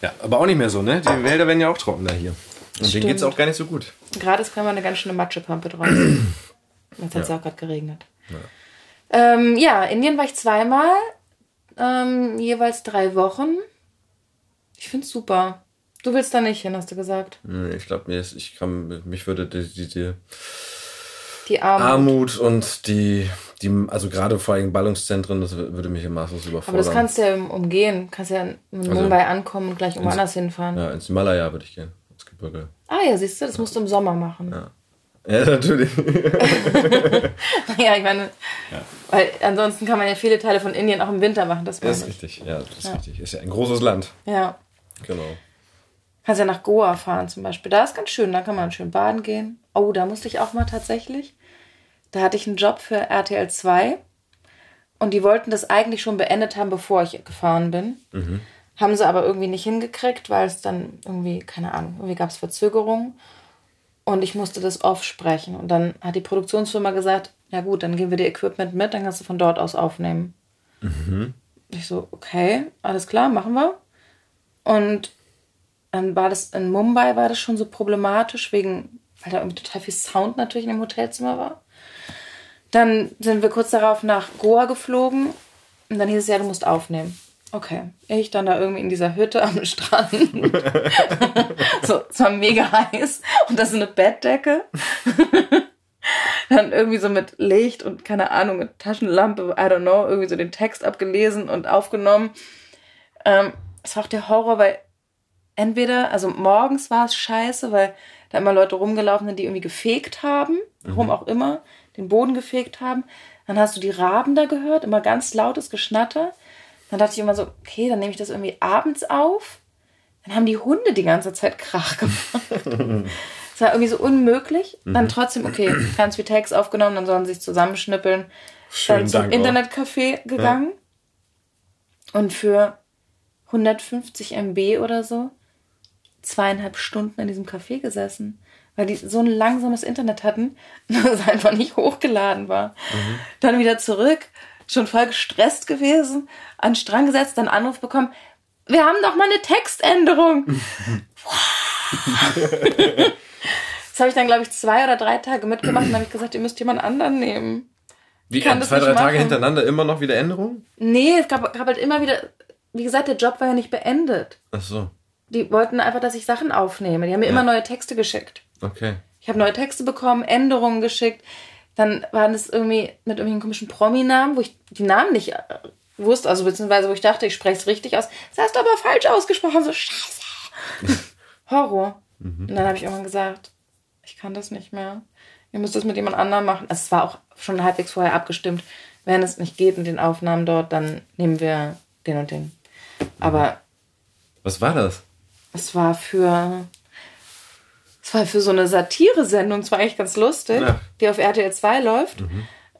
Ja, aber auch nicht mehr so, ne? Die Wälder werden ja auch trockener hier. Und denen geht es auch gar nicht so gut. Gerade ist gerade mal eine ganz schöne Matschepampe draußen. [CLEARS THROAT] Jetzt hat es auch gerade geregnet. Ja. Ähm, ja, Indien war ich zweimal, ähm, jeweils drei Wochen. Ich find's super. Du willst da nicht hin, hast du gesagt. Ich glaube, mir ist, ich kann, mich würde die, die, die Die Arme. Armut und die, die, also gerade vor allem Ballungszentren, das würde mich im maßlos Aber überfordern. das kannst du ja umgehen. Kannst ja in Mumbai ankommen und gleich irgendwo anders hinfahren. Ja, ins Himalaya würde ich gehen. Ins Gebirge. Ah ja, siehst du, das musst du im Sommer machen. Ja, Ja, natürlich. [LAUGHS] ich meine, weil ansonsten kann man ja viele Teile von Indien auch im Winter machen. Das, Das ist richtig. Ja, das ist richtig. Ist ja ein großes Land. Ja. Genau. Kannst ja nach Goa fahren zum Beispiel. Da ist ganz schön, da kann man schön baden gehen. Oh, da musste ich auch mal tatsächlich. Da hatte ich einen Job für RTL 2 und die wollten das eigentlich schon beendet haben, bevor ich gefahren bin. Haben sie aber irgendwie nicht hingekriegt, weil es dann irgendwie, keine Ahnung, irgendwie gab es Verzögerungen. Und ich musste das off sprechen. Und dann hat die Produktionsfirma gesagt, ja gut, dann geben wir dir Equipment mit, dann kannst du von dort aus aufnehmen. Ich so, okay, alles klar, machen wir. Und dann war das in Mumbai war das schon so problematisch, wegen, weil da irgendwie total viel Sound natürlich in dem Hotelzimmer war. Dann sind wir kurz darauf nach Goa geflogen und dann hieß es ja, du musst aufnehmen. Okay. Ich dann da irgendwie in dieser Hütte am [LAUGHS] Strand. [LAUGHS] so, es war mega heiß und das ist eine Bettdecke. [LAUGHS] dann irgendwie so mit Licht und keine Ahnung, mit Taschenlampe, I don't know, irgendwie so den Text abgelesen und aufgenommen. Ähm, es war auch der Horror, weil entweder, also morgens war es scheiße, weil da immer Leute rumgelaufen sind, die irgendwie gefegt haben, warum auch immer, den Boden gefegt haben. Dann hast du die Raben da gehört, immer ganz lautes Geschnatter. Dann dachte ich immer so, okay, dann nehme ich das irgendwie abends auf. Dann haben die Hunde die ganze Zeit Krach gemacht. [LAUGHS] Es war irgendwie so unmöglich. Dann trotzdem, okay, ganz viel Text aufgenommen, dann sollen sie sich zusammenschnippeln. Schönen dann zum Dank. Internetcafé gegangen. Und für 150 MB oder so zweieinhalb Stunden in diesem Café gesessen, weil die so ein langsames Internet hatten, [LAUGHS] dass es einfach nicht hochgeladen war. Dann wieder zurück, schon voll gestresst gewesen, an den Strang gesetzt, dann Anruf bekommen, wir haben doch mal eine Textänderung. [LAUGHS] das habe ich dann, glaube ich, zwei oder drei Tage mitgemacht und habe ich gesagt, ihr müsst jemand anderen nehmen. Wie, kann äh, zwei, drei Tage machen. hintereinander immer noch wieder Änderungen? Nee, es gab, gab halt immer wieder, wie gesagt, der Job war ja nicht beendet. Ach so, Die wollten einfach, dass ich Sachen aufnehme. Die haben mir immer neue Texte geschickt. okay. Ich habe neue Texte bekommen, Änderungen geschickt. Dann waren es irgendwie mit irgendwelchen komischen Promi-Namen, wo ich die Namen nicht äh, wusste, also beziehungsweise wo ich dachte, ich spreche es richtig aus. Das hast du aber falsch ausgesprochen, so scheiße. [LAUGHS] Horror. Und dann habe ich irgendwann gesagt, ich kann das nicht mehr. Ihr müsst das mit jemand anderem machen. Also es war auch schon halbwegs vorher abgestimmt. Wenn es nicht geht mit den Aufnahmen dort, dann nehmen wir den und den. Aber Was war das? Es war für. Es war für so eine Satire-Sendung, es war eigentlich ganz lustig, Ja. die auf RTL 2 läuft,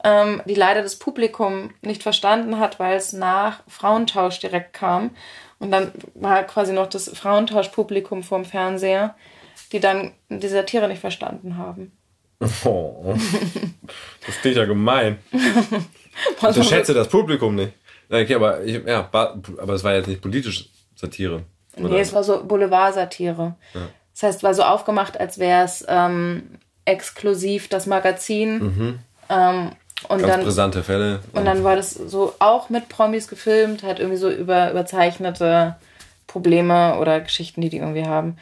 ähm, die leider das Publikum nicht verstanden hat, weil es nach Frauentausch direkt kam. Und dann war quasi noch das Frauentausch-Publikum vorm Fernseher, die dann die Satire nicht verstanden haben. Oh, das klingt ja gemein. [LAUGHS] Ich unterschätze das Publikum nicht. Okay, aber, ich, ja, aber es war jetzt nicht politisch Satire. Nee, es war so Boulevard-Satire. Das heißt, war so aufgemacht, als wäre es ähm, exklusiv das Magazin. Ähm, und Ganz dann brisante Fälle. Und dann war das so auch mit Promis gefilmt, halt irgendwie so über überzeichnete Probleme oder Geschichten, die die irgendwie haben.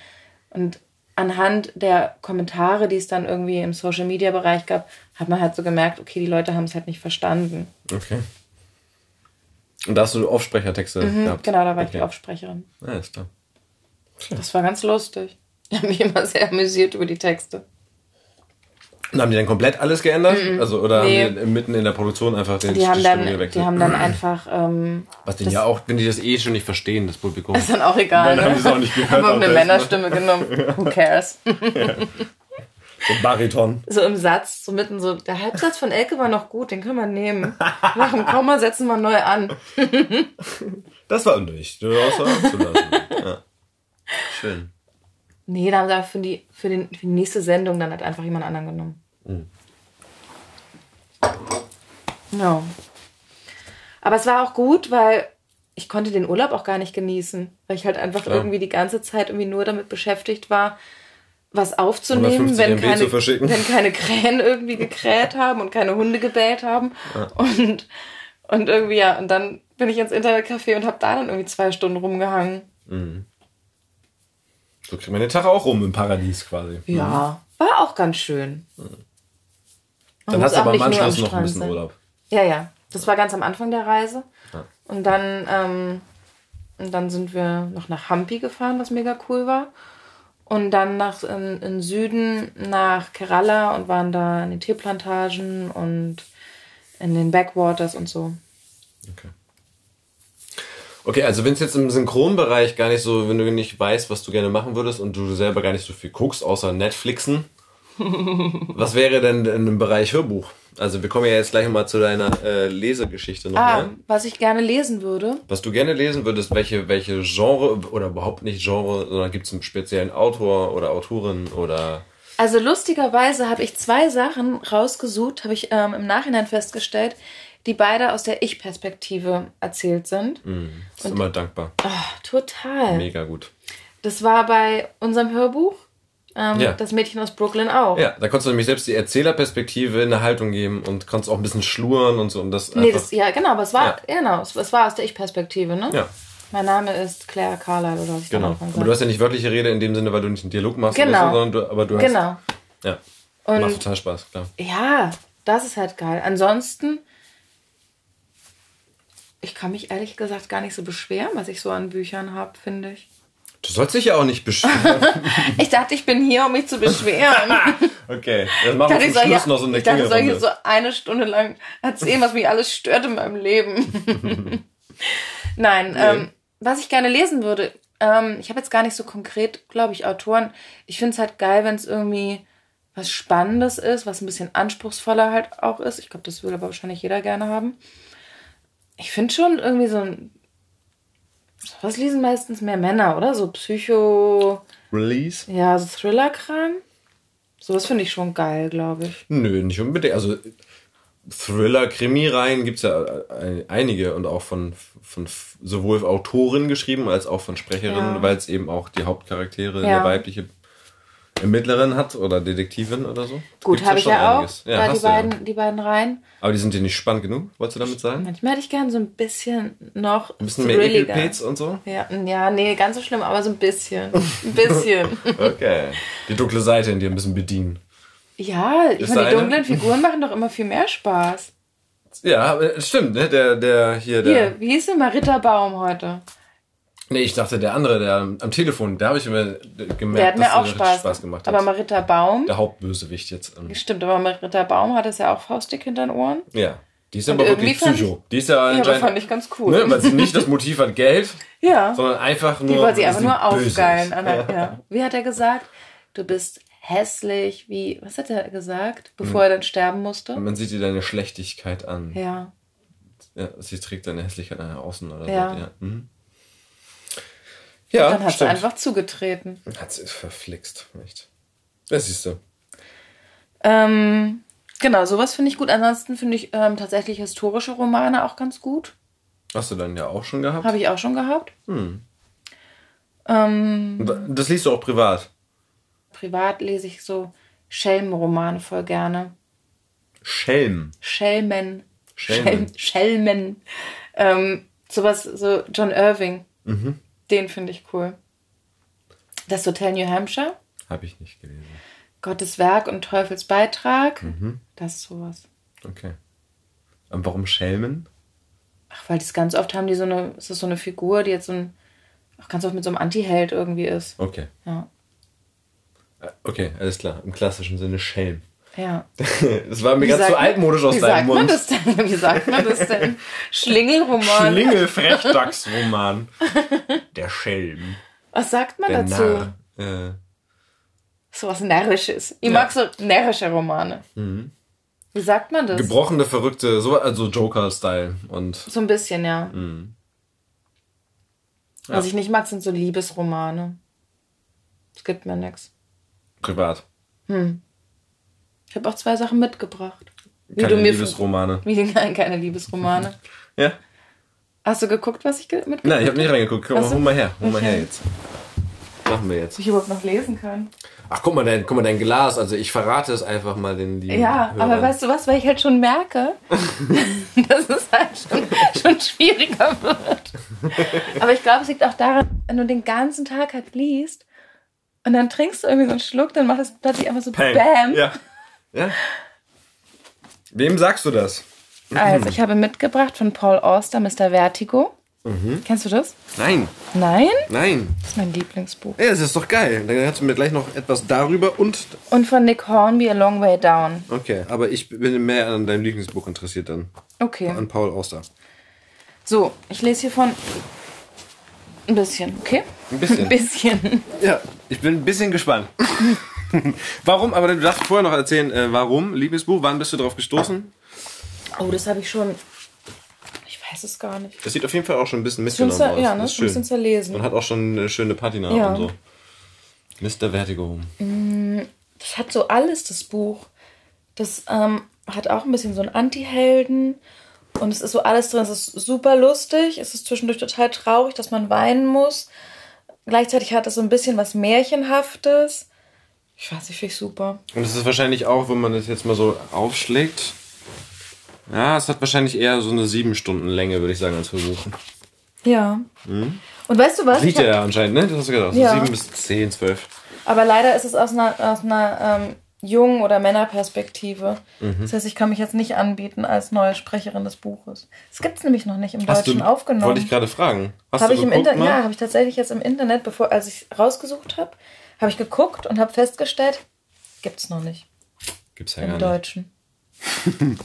Und anhand der Kommentare, die es dann irgendwie im Social Media Bereich gab, hat man halt so gemerkt, okay, die Leute haben es halt nicht verstanden. Okay. Und da hast du Aufsprechertexte gehabt? Genau, da war ich okay. die Aufsprecherin. Ja, ist klar. Das war ganz lustig. Ich habe mich immer sehr amüsiert über die Texte. Und haben die dann komplett alles geändert? Also, oder Nee. haben die mitten in der Produktion einfach den Die haben die dann, gewechselt? die haben dann einfach, ähm, Was denn ja auch, wenn die das eh schon nicht verstehen, das Publikum. ist dann auch egal. Dann haben Ne? die es auch nicht gehört. Haben auch eine Männerstimme genommen. Who cares? [LAUGHS] Ne? So Bariton. so im Satz, so mitten so, der Halbsatz von Elke war noch gut, den können wir nehmen. Nach dem Komma setzen wir neu an. [LAUGHS] Das war nicht außer abzulassen. [LAUGHS] ja. Schön. Nee, da haben sie für die, für, den, für die nächste Sendung dann halt einfach jemand anderen genommen. Ja. Aber es war auch gut, weil ich konnte den Urlaub auch gar nicht genießen, weil ich halt einfach Klar. irgendwie die ganze Zeit irgendwie nur damit beschäftigt war, was aufzunehmen, 150 wenn MB keine, wenn keine Krähen irgendwie gekräht haben und keine Hunde gebellt haben. Und, und irgendwie, ja, und dann bin ich ins Internetcafé und habe da dann irgendwie zwei Stunden rumgehangen. So kriegt man den Tag auch rum im Paradies quasi. Ja, war auch ganz schön. Man Dann hast du aber am Anschluss noch ein Strand bisschen sein. Urlaub. Ja, ja. Das war ganz am Anfang der Reise. Und dann, ähm, und dann sind wir noch nach Hampi gefahren, was mega cool war. Und dann nach in, in Süden nach Kerala und waren da in den Teeplantagen und in den Backwaters und so. Okay. Okay, also wenn es jetzt im Synchronbereich gar nicht so, wenn du nicht weißt, was du gerne machen würdest und du selber gar nicht so viel guckst, außer Netflixen, [LAUGHS] was wäre denn in dem Bereich Hörbuch? Also wir kommen ja jetzt gleich mal zu deiner äh, Lesegeschichte nochmal. Ah, was ich gerne lesen würde. Was du gerne lesen würdest, welche, welche Genre oder überhaupt nicht Genre, sondern gibt es einen speziellen Autor oder Autorin oder Also lustigerweise habe ich zwei Sachen rausgesucht, habe ich ähm, im Nachhinein festgestellt, die beide aus der Ich-Perspektive erzählt sind. ist immer dankbar. Ah, total. Mega gut. Das war bei unserem Hörbuch. Ähm, Ja. Das Mädchen aus Brooklyn auch. Ja, da konntest du nämlich selbst die Erzählerperspektive eine Haltung geben und konntest auch ein bisschen schluren und so und das Nee, das, ja, genau, aber es war, genau, es, es war aus der Ich-Perspektive, ne? ja. Mein Name ist Claire Carlyle oder was ich Genau. Aber du hast ja nicht wörtliche Rede in dem Sinne, weil du nicht einen Dialog machst, Genau. oder so, sondern du, aber du hast. Genau. Ja. Und Macht total Spaß, klar. ja, das ist halt geil. Ansonsten, ich kann mich ehrlich gesagt gar nicht so beschweren, was ich so an Büchern habe, finde ich. Du sollst dich ja auch nicht beschweren. [LAUGHS] Ich dachte, ich bin hier, um mich zu beschweren. [LAUGHS] okay. Das machen Ich wir ich zum Schluss hier, noch so eine ich dachte, ich soll hier Klingelrunde. so eine Stunde lang erzählen, was mich alles stört in meinem Leben. [LAUGHS] Nein, ähm, was ich gerne lesen würde, ähm, ich habe jetzt gar nicht so konkret, glaube ich, Autoren. Ich finde es halt geil, wenn es irgendwie was Spannendes ist, was ein bisschen anspruchsvoller halt auch ist. Ich glaube, das will aber wahrscheinlich jeder gerne haben. Ich finde schon irgendwie so ein. Was lesen meistens mehr Männer, oder? So Psycho. Release? Ja, so Thriller-Kram. Sowas finde ich schon geil, glaube ich. Nö, nicht unbedingt. Also Thriller, Krimi-Reihen gibt es ja einige und auch von, von sowohl Autoren geschrieben als auch von Sprecherinnen, Ja. weil es eben auch die Hauptcharaktere, Ja. der weibliche Ermittlerin hat oder Detektivin oder so. Gut, habe ich ja auch. einiges. da die du ja. beiden, die beiden Reihen. Aber die sind dir nicht spannend genug, wolltest du damit sagen? Manchmal hätte ich gern so ein bisschen noch Ein bisschen mehr. Ekelpilz und so? Ja, ja, nee, ganz so schlimm, aber so ein bisschen. Ein [LAUGHS] bisschen. Okay. Die dunkle Seite in dir ein bisschen bedienen. ja, ich meine, die dunklen Figuren machen doch immer viel mehr Spaß. Ja, stimmt, ne? Der, der hier, der. Hier, wie hieß denn mal Ritter Baum heute? Nee, ich dachte, der andere, der am Telefon, da habe ich immer gemerkt, Der hat mir dass auch der Spaß, Spaß gemacht hat. Aber Marita Baum, der Hauptbösewicht jetzt. ähm, stimmt, aber Marita Baum hat es ja auch faustig hinter den Ohren. Ja. Die ist Und aber wirklich Psycho. Die ist ja Ja, anscheinend. fand ich ganz cool. ne, weil sie nicht das Motiv hat Geld, [LAUGHS] Ja, sondern einfach nur. die wollte sie einfach nur aufgeilen. ist. An der, ja. Wie hat er gesagt? Du bist hässlich, wie, was hat er gesagt, bevor er dann sterben musste? Man sieht dir deine Schlechtigkeit an. Ja. Ja, sie trägt deine Hässlichkeit nach außen oder Ja. so. Ja, mhm. Ja Dann hast stimmt. du einfach zugetreten. Hat sie verflixt. Echt. Das siehst du. Ähm, genau, sowas finde ich gut. Ansonsten finde ich ähm, tatsächlich historische Romane auch ganz gut. Hast du dann ja auch schon gehabt? Habe ich auch schon gehabt. Hm. Ähm, Das liest du auch privat. privat lese ich so Schelmenromane voll gerne. Schelm. Schelmen. Schelmen. Schelm- Schelmen. Ähm, sowas, so John Irving. Mhm. Den finde ich cool. Das Hotel New Hampshire. Habe ich nicht gelesen. Gottes Werk und Teufels Beitrag. Mhm. Das ist sowas. Okay. Und warum Schelmen? Ach, weil das ganz oft haben die so eine, ist das so eine Figur, die jetzt so ein, auch ganz oft mit so einem Anti-Held irgendwie ist. Okay. Ja. Äh, Okay, alles klar. Im klassischen Sinne Schelm. Ja. [LAUGHS] Das war mir ganz man- altmodisch aus wie deinem sagt Man Mund. das denn? [LAUGHS] Wie sagt man das denn? Schlingelroman. Schlingel-Frechdachs-Roman. Der Schelm. Was sagt man Der dazu? Narr. Äh, So was Närrisches. Ich Ja. Mhm. mag so närrische Romane. Wie sagt man das? gebrochene, verrückte, so, also Joker-Style. Und so ein bisschen, ja. Mhm. Was ich nicht mag, sind so Liebesromane. Es gibt mir nichts. privat. Ich habe auch zwei Sachen mitgebracht. Wie Keine du mir Liebesromane. [LAUGHS] Wie nein, keine Liebesromane. [LAUGHS] Ja? Hast du geguckt, was ich ge- mitgebracht Nein, ich habe nicht reingeguckt. Komm, hol mal her. Hol mal Okay. her jetzt. Machen wir jetzt. Ob ich überhaupt noch lesen kann? Ach, guck mal, dein, guck mal, dein Glas. Also ich verrate es einfach mal den lieben Ja, Hörern. aber weißt du was, weil ich halt schon merke, [LAUGHS] dass es halt schon, schon schwieriger wird. Aber ich glaube, es liegt auch daran, wenn du den ganzen Tag halt liest und dann trinkst du irgendwie so einen Schluck, dann macht es plötzlich einfach so Peng. Bam. Ja. Ja. Wem sagst du das? Also, ich habe mitgebracht von Paul Auster, Mr. Vertigo. Kennst du das? Nein, Nein? nein. Das ist mein Lieblingsbuch. Ja, das ist doch geil. Dann kannst du mir gleich noch etwas darüber und. Und von Nick Hornby, A Long Way Down. Okay, aber ich bin mehr an deinem Lieblingsbuch interessiert dann. Okay. An Paul Auster. So, ich lese hier von ein bisschen, okay? Ein bisschen. [LAUGHS] Ein bisschen. Ja, ich bin ein bisschen gespannt. [LAUGHS] [LAUGHS] warum? Aber du darfst vorher noch erzählen, äh, warum Lieblingsbuch? Wann bist du drauf gestoßen? Oh, das habe ich schon. Ich weiß es gar nicht. Das sieht auf jeden Fall auch schon ein bisschen mitgenommen aus. ja, ne? Das ist Schon ein bisschen schön. zerlesen. Und hat auch schon eine schöne Patina Ja. und so. Mr. Vertigo. Das hat so alles, das Buch. Das ähm, hat auch ein bisschen so einen Anti-Helden. Und es ist so alles drin. Es ist super lustig. Es ist zwischendurch total traurig, dass man weinen muss. Gleichzeitig hat es so ein bisschen was Märchenhaftes. Ich weiß nicht, finde ich super. Und es ist wahrscheinlich auch, wenn man das jetzt mal so aufschlägt. Ja, es hat wahrscheinlich eher so eine sieben Stunden Länge, würde ich sagen, als Hörbuch. Ja. Und weißt du was? Liegt hab- ja anscheinend, ne? Das hast du gedacht. So Ja. sieben bis zehn, zwölf. Aber leider ist es aus einer, aus einer ähm, Jungen- oder Männerperspektive. Mhm. Das heißt, ich kann mich jetzt nicht anbieten als neue Sprecherin des Buches. Das gibt es nämlich noch nicht im Hast Deutschen du, aufgenommen. wollte ich gerade fragen. Hast Habe du ich im Internet, mal? ja, habe ich tatsächlich jetzt im Internet, bevor, als ich rausgesucht habe, habe ich geguckt und habe festgestellt, gibt's noch nicht Gibt's ja im gar nicht. Deutschen. [LAUGHS]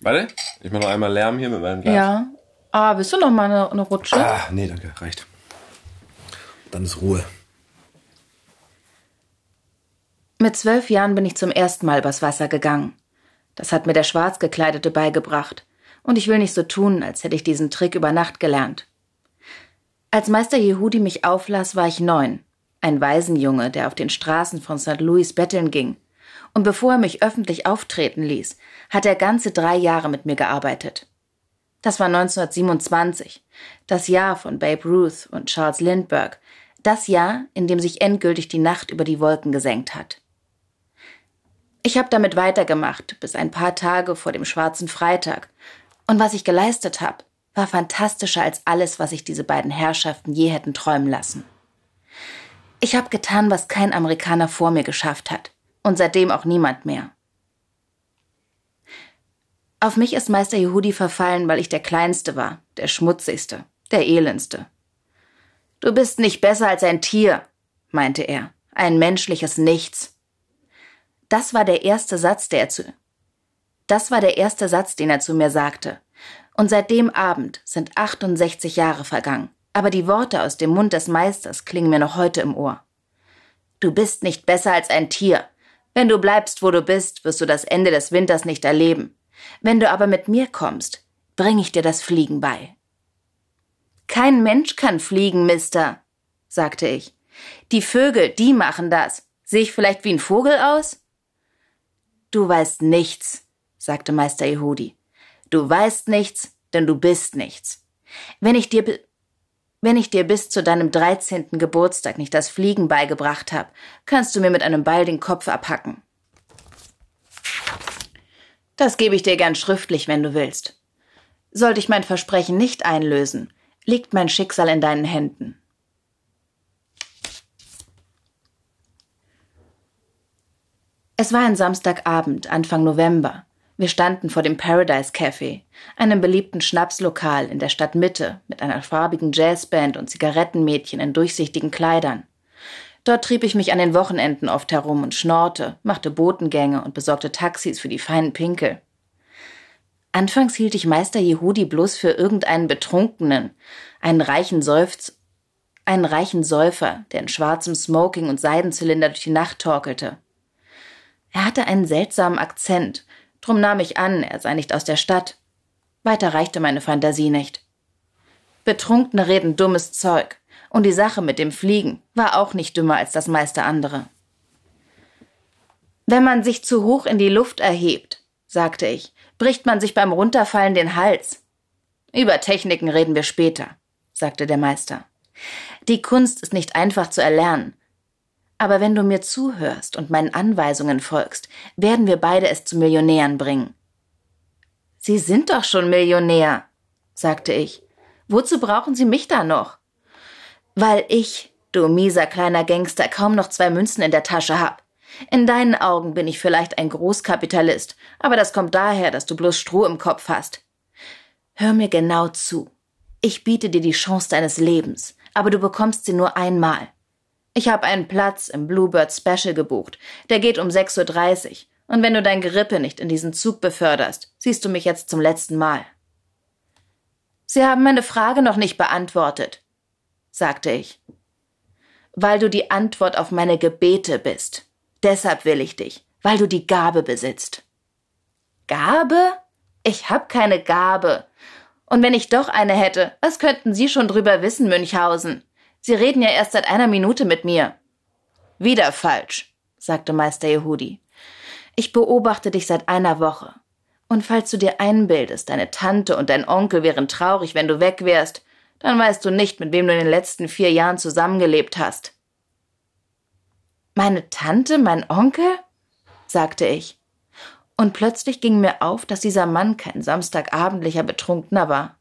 Warte, ich mache noch einmal Lärm hier mit meinem Glas. Ja. Ah, willst du noch mal eine, eine Rutsche? Ah, nee, danke, reicht. Dann ist Ruhe. Mit zwölf Jahren bin ich zum ersten Mal übers Wasser gegangen. Das hat mir der Schwarzgekleidete beigebracht. Und ich will nicht so tun, als hätte ich diesen Trick über Nacht gelernt. Als Meister Jehudi mich auflas, war ich neun. Ein Waisenjunge, der auf den Straßen von St. Louis betteln ging. Und bevor er mich öffentlich auftreten ließ, hat er ganze drei Jahre mit mir gearbeitet. Das war 1927, das Jahr von Babe Ruth und Charles Lindbergh, Das Jahr, in dem sich endgültig die Nacht über die Wolken gesenkt hat. Ich habe damit weitergemacht, bis ein paar Tage vor dem schwarzen Freitag. Und was ich geleistet habe, war fantastischer als alles, was sich diese beiden Herrschaften je hätten träumen lassen. Ich habe getan, was kein Amerikaner vor mir geschafft hat. Und seitdem auch niemand mehr. Auf mich ist Meister Yehudi verfallen, weil ich der Kleinste war, der Schmutzigste, der Elendste. Du bist nicht besser als ein Tier, meinte er, ein menschliches Nichts. Das war der erste Satz, der er zu, das war der erste Satz, den er zu mir sagte. Und seit dem Abend sind 68 Jahre vergangen. Aber die Worte aus dem Mund des Meisters klingen mir noch heute im Ohr. Du bist nicht besser als ein Tier. Wenn du bleibst, wo du bist, wirst du das Ende des Winters nicht erleben. Wenn du aber mit mir kommst, bring ich dir das Fliegen bei. Kein Mensch kann fliegen, Mister, sagte ich. Die Vögel, die machen das. Sehe ich vielleicht wie ein Vogel aus? Du weißt nichts, sagte Meister Yehudi. Du weißt nichts, denn du bist nichts. Wenn ich dir, wenn ich dir bis zu deinem dreizehnten Geburtstag nicht das Fliegen beigebracht habe, kannst du mir mit einem Ball den Kopf abhacken. Das gebe ich dir gern schriftlich, wenn du willst. Sollte ich mein Versprechen nicht einlösen, liegt mein Schicksal in deinen Händen. Es war ein Samstagabend, Anfang November. Wir standen vor dem Paradise Café, einem beliebten Schnapslokal in der Stadtmitte mit einer farbigen Jazzband und Zigarettenmädchen in durchsichtigen Kleidern. Dort trieb ich mich an den Wochenenden oft herum und schnorrte, machte Botengänge und besorgte Taxis für die feinen Pinkel. Anfangs hielt ich Meister Jehudi bloß für irgendeinen Betrunkenen, einen reichen Seufz, einen reichen Säufer, der in schwarzem Smoking und Seidenzylinder durch die Nacht torkelte. Er hatte einen seltsamen Akzent, drum nahm ich an, er sei nicht aus der Stadt. Weiter reichte meine Fantasie nicht. Betrunkene reden dummes Zeug, und die Sache mit dem Fliegen war auch nicht dümmer als das meiste andere. Wenn man sich zu hoch in die Luft erhebt, sagte ich, bricht man sich beim Runterfallen den Hals. Über Techniken reden wir später, sagte der Meister. Die Kunst ist nicht einfach zu erlernen. Aber wenn du mir zuhörst und meinen Anweisungen folgst, werden wir beide es zu Millionären bringen. Sie sind doch schon Millionär, sagte ich. Wozu brauchen Sie mich da noch? Weil ich, du mieser kleiner Gangster, kaum noch zwei Münzen in der Tasche hab. In deinen Augen bin ich vielleicht ein Großkapitalist, aber das kommt daher, dass du bloß Stroh im Kopf hast. Hör mir genau zu. Ich biete dir die Chance deines Lebens, aber du bekommst sie nur einmal. Ich habe einen Platz im Bluebird Special gebucht. Der geht um 6.30 Uhr. Und wenn du dein Gerippe nicht in diesen Zug beförderst, siehst du mich jetzt zum letzten Mal. Sie haben meine Frage noch nicht beantwortet, sagte ich. Weil du die Antwort auf meine Gebete bist. Deshalb will ich dich, weil du die Gabe besitzt. Gabe? Ich hab keine Gabe. Und wenn ich doch eine hätte, was könnten Sie schon drüber wissen, Münchhausen? Sie reden ja erst seit einer Minute mit mir. Wieder falsch, sagte Meister Yehudi. Ich beobachte dich seit einer Woche. Und falls du dir einbildest, deine Tante und dein Onkel wären traurig, wenn du weg wärst, dann weißt du nicht, mit wem du in den letzten vier Jahren zusammengelebt hast. Meine Tante, mein Onkel? sagte ich. Und plötzlich ging mir auf, dass dieser Mann kein samstagabendlicher Betrunkener war.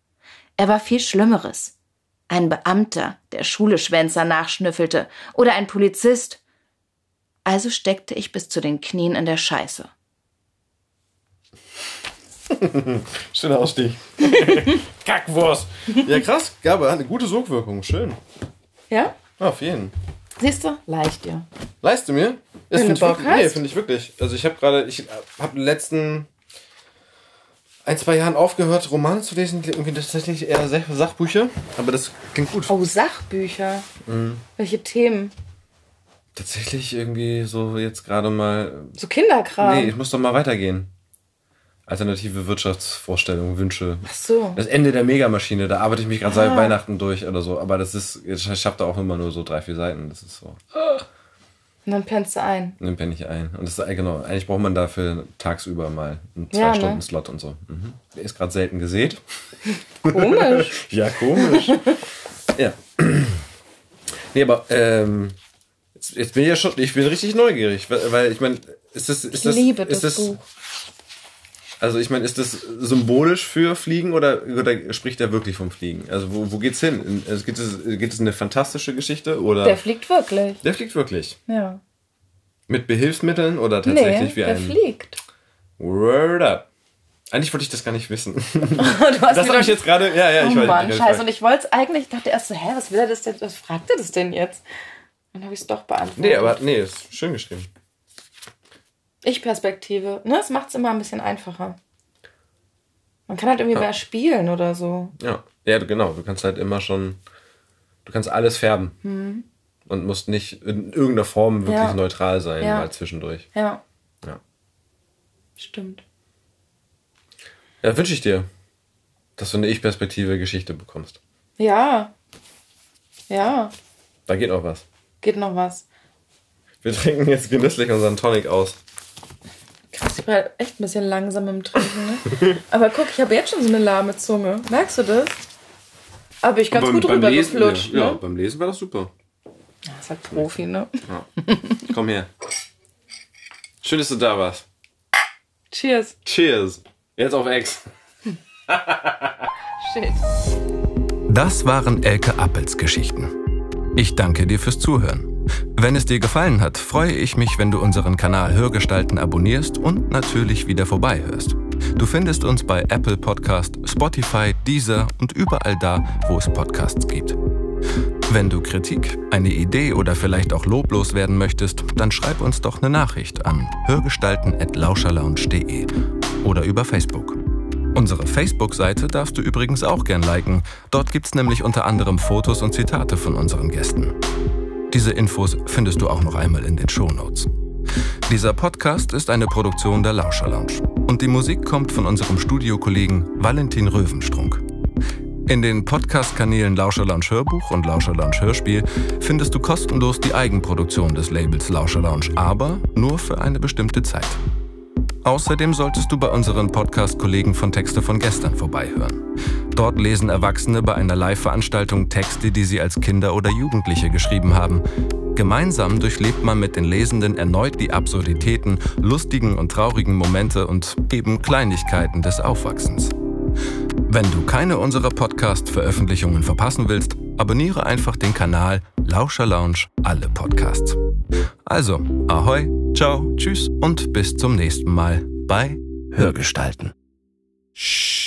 Er war viel Schlimmeres. Ein Beamter, der Schuleschwänzer nachschnüffelte, oder ein Polizist. Also steckte ich bis zu den Knien in der Scheiße. [LAUGHS] Schöner Ausstieg. [LAUGHS] Kackwurst. Ja, krass. Gabe hat eine gute Sogwirkung. Schön. Ja? Auf jeden. Siehst du? Leicht dir. Leiste mir? Das Wenn finde du ich, Bock wirklich- nee, hast. finde ich wirklich. Also ich habe gerade, ich habe letzten ein, zwei Jahren aufgehört, Romane zu lesen, irgendwie tatsächlich eher Sach- Sachbücher, aber das klingt gut. Oh, Sachbücher. Mhm. Welche Themen? Tatsächlich irgendwie so jetzt gerade mal, So Kinderkram. nee, ich muss doch mal weitergehen. Alternative Wirtschaftsvorstellungen, Wünsche. Ach so. Das Ende der Megamaschine, da arbeite ich mich gerade seit Ah. Weihnachten durch oder so, aber das ist, ich schaffe da auch immer nur so drei, vier Seiten, das ist so. Und dann pennst du ein. Dann penne ich ein. Und das ist genau, eigentlich braucht man dafür tagsüber mal einen Ja, ne? Stunden Slot und so. Mhm. Der ist gerade selten gesät. [LAUGHS] Komisch. [LAUGHS] Ja, komisch. ja. Nee, aber ähm, jetzt, jetzt bin ich ja schon, ich bin richtig neugierig, weil, weil ich meine, ist das, ist Ich das, liebe ist das das, Buch. Also ich meine, ist das symbolisch für Fliegen oder, oder spricht er wirklich vom Fliegen? Also wo, wo geht's hin? In- Also gibt es, gibt es eine fantastische Geschichte oder? Der fliegt wirklich. Der fliegt wirklich. Ja. Mit Behilfsmitteln oder tatsächlich nee, wie der ein fliegt. Word up. Eigentlich wollte ich das gar nicht wissen. [LAUGHS] Das habe ich jetzt gerade. Ja, ja, ich Oh weiß Mann, scheiße. Und ich wollte es eigentlich, ich dachte erst so, hä, was will er das denn, was fragt er das denn jetzt? Dann habe ich es doch beantwortet. Nee, aber nee, ist schön geschrieben. Ich-Perspektive, ne? Das macht es immer ein bisschen einfacher. Man kann halt irgendwie mehr spielen oder so. Ja. Ja, genau. Du kannst halt immer schon. Du kannst alles färben. Und musst nicht in irgendeiner Form wirklich Mhm. Ja. neutral sein, Ja. mal zwischendurch. Ja, Ja. stimmt. Ja, wünsche ich dir, dass du eine Ich-Perspektive Geschichte bekommst. Ja. Ja. Da geht noch was. Geht noch was. Wir trinken jetzt genüsslich unseren Tonic aus. Ich bin halt echt ein bisschen langsam im Trinken, ne? Aber guck, ich habe jetzt schon so eine lahme Zunge. Merkst du das? Aber ich ganz gut rüber geflutscht, ja, ne? beim Lesen war das super. Das ist halt Profi, ne? Komm her. Schön, dass du da warst. Cheers. Cheers. Jetzt auf Ex. [LAUGHS] Shit. Das waren Elke Appels Geschichten. Ich danke dir fürs Zuhören. Wenn es dir gefallen hat, freue ich mich, wenn du unseren Kanal Hörgestalten abonnierst und natürlich wieder vorbeihörst. Du findest uns bei Apple Podcast, Spotify, Deezer und überall da, wo es Podcasts gibt. Wenn du Kritik, eine Idee oder vielleicht auch loblos werden möchtest, dann schreib uns doch eine Nachricht an hörgestalten.lauscherlounge.de oder über Facebook. Unsere Facebook-Seite darfst du übrigens auch gern liken. Dort gibt's nämlich unter anderem Fotos und Zitate von unseren Gästen. Diese Infos findest du auch noch einmal in den Shownotes. Dieser Podcast ist eine Produktion der Lauscher Lounge und die Musik kommt von unserem Studiokollegen Valentin Röwenstrunk. In den Podcast-Kanälen Lauscher Lounge Hörbuch und Lauscher Lounge Hörspiel findest du kostenlos die Eigenproduktion des Labels Lauscher Lounge, aber nur für eine bestimmte Zeit. Außerdem solltest du bei unseren Podcast-Kollegen von Texte von gestern vorbeihören. Dort lesen Erwachsene bei einer Live-Veranstaltung Texte, die sie als Kinder oder Jugendliche geschrieben haben. Gemeinsam durchlebt man mit den Lesenden erneut die Absurditäten, lustigen und traurigen Momente und eben Kleinigkeiten des Aufwachsens. Wenn du keine unserer Podcast-Veröffentlichungen verpassen willst, abonniere einfach den Kanal Lauscher Lounge alle Podcasts. Also, ahoi, ciao, tschüss und bis zum nächsten Mal bei Hörgestalten. Shh.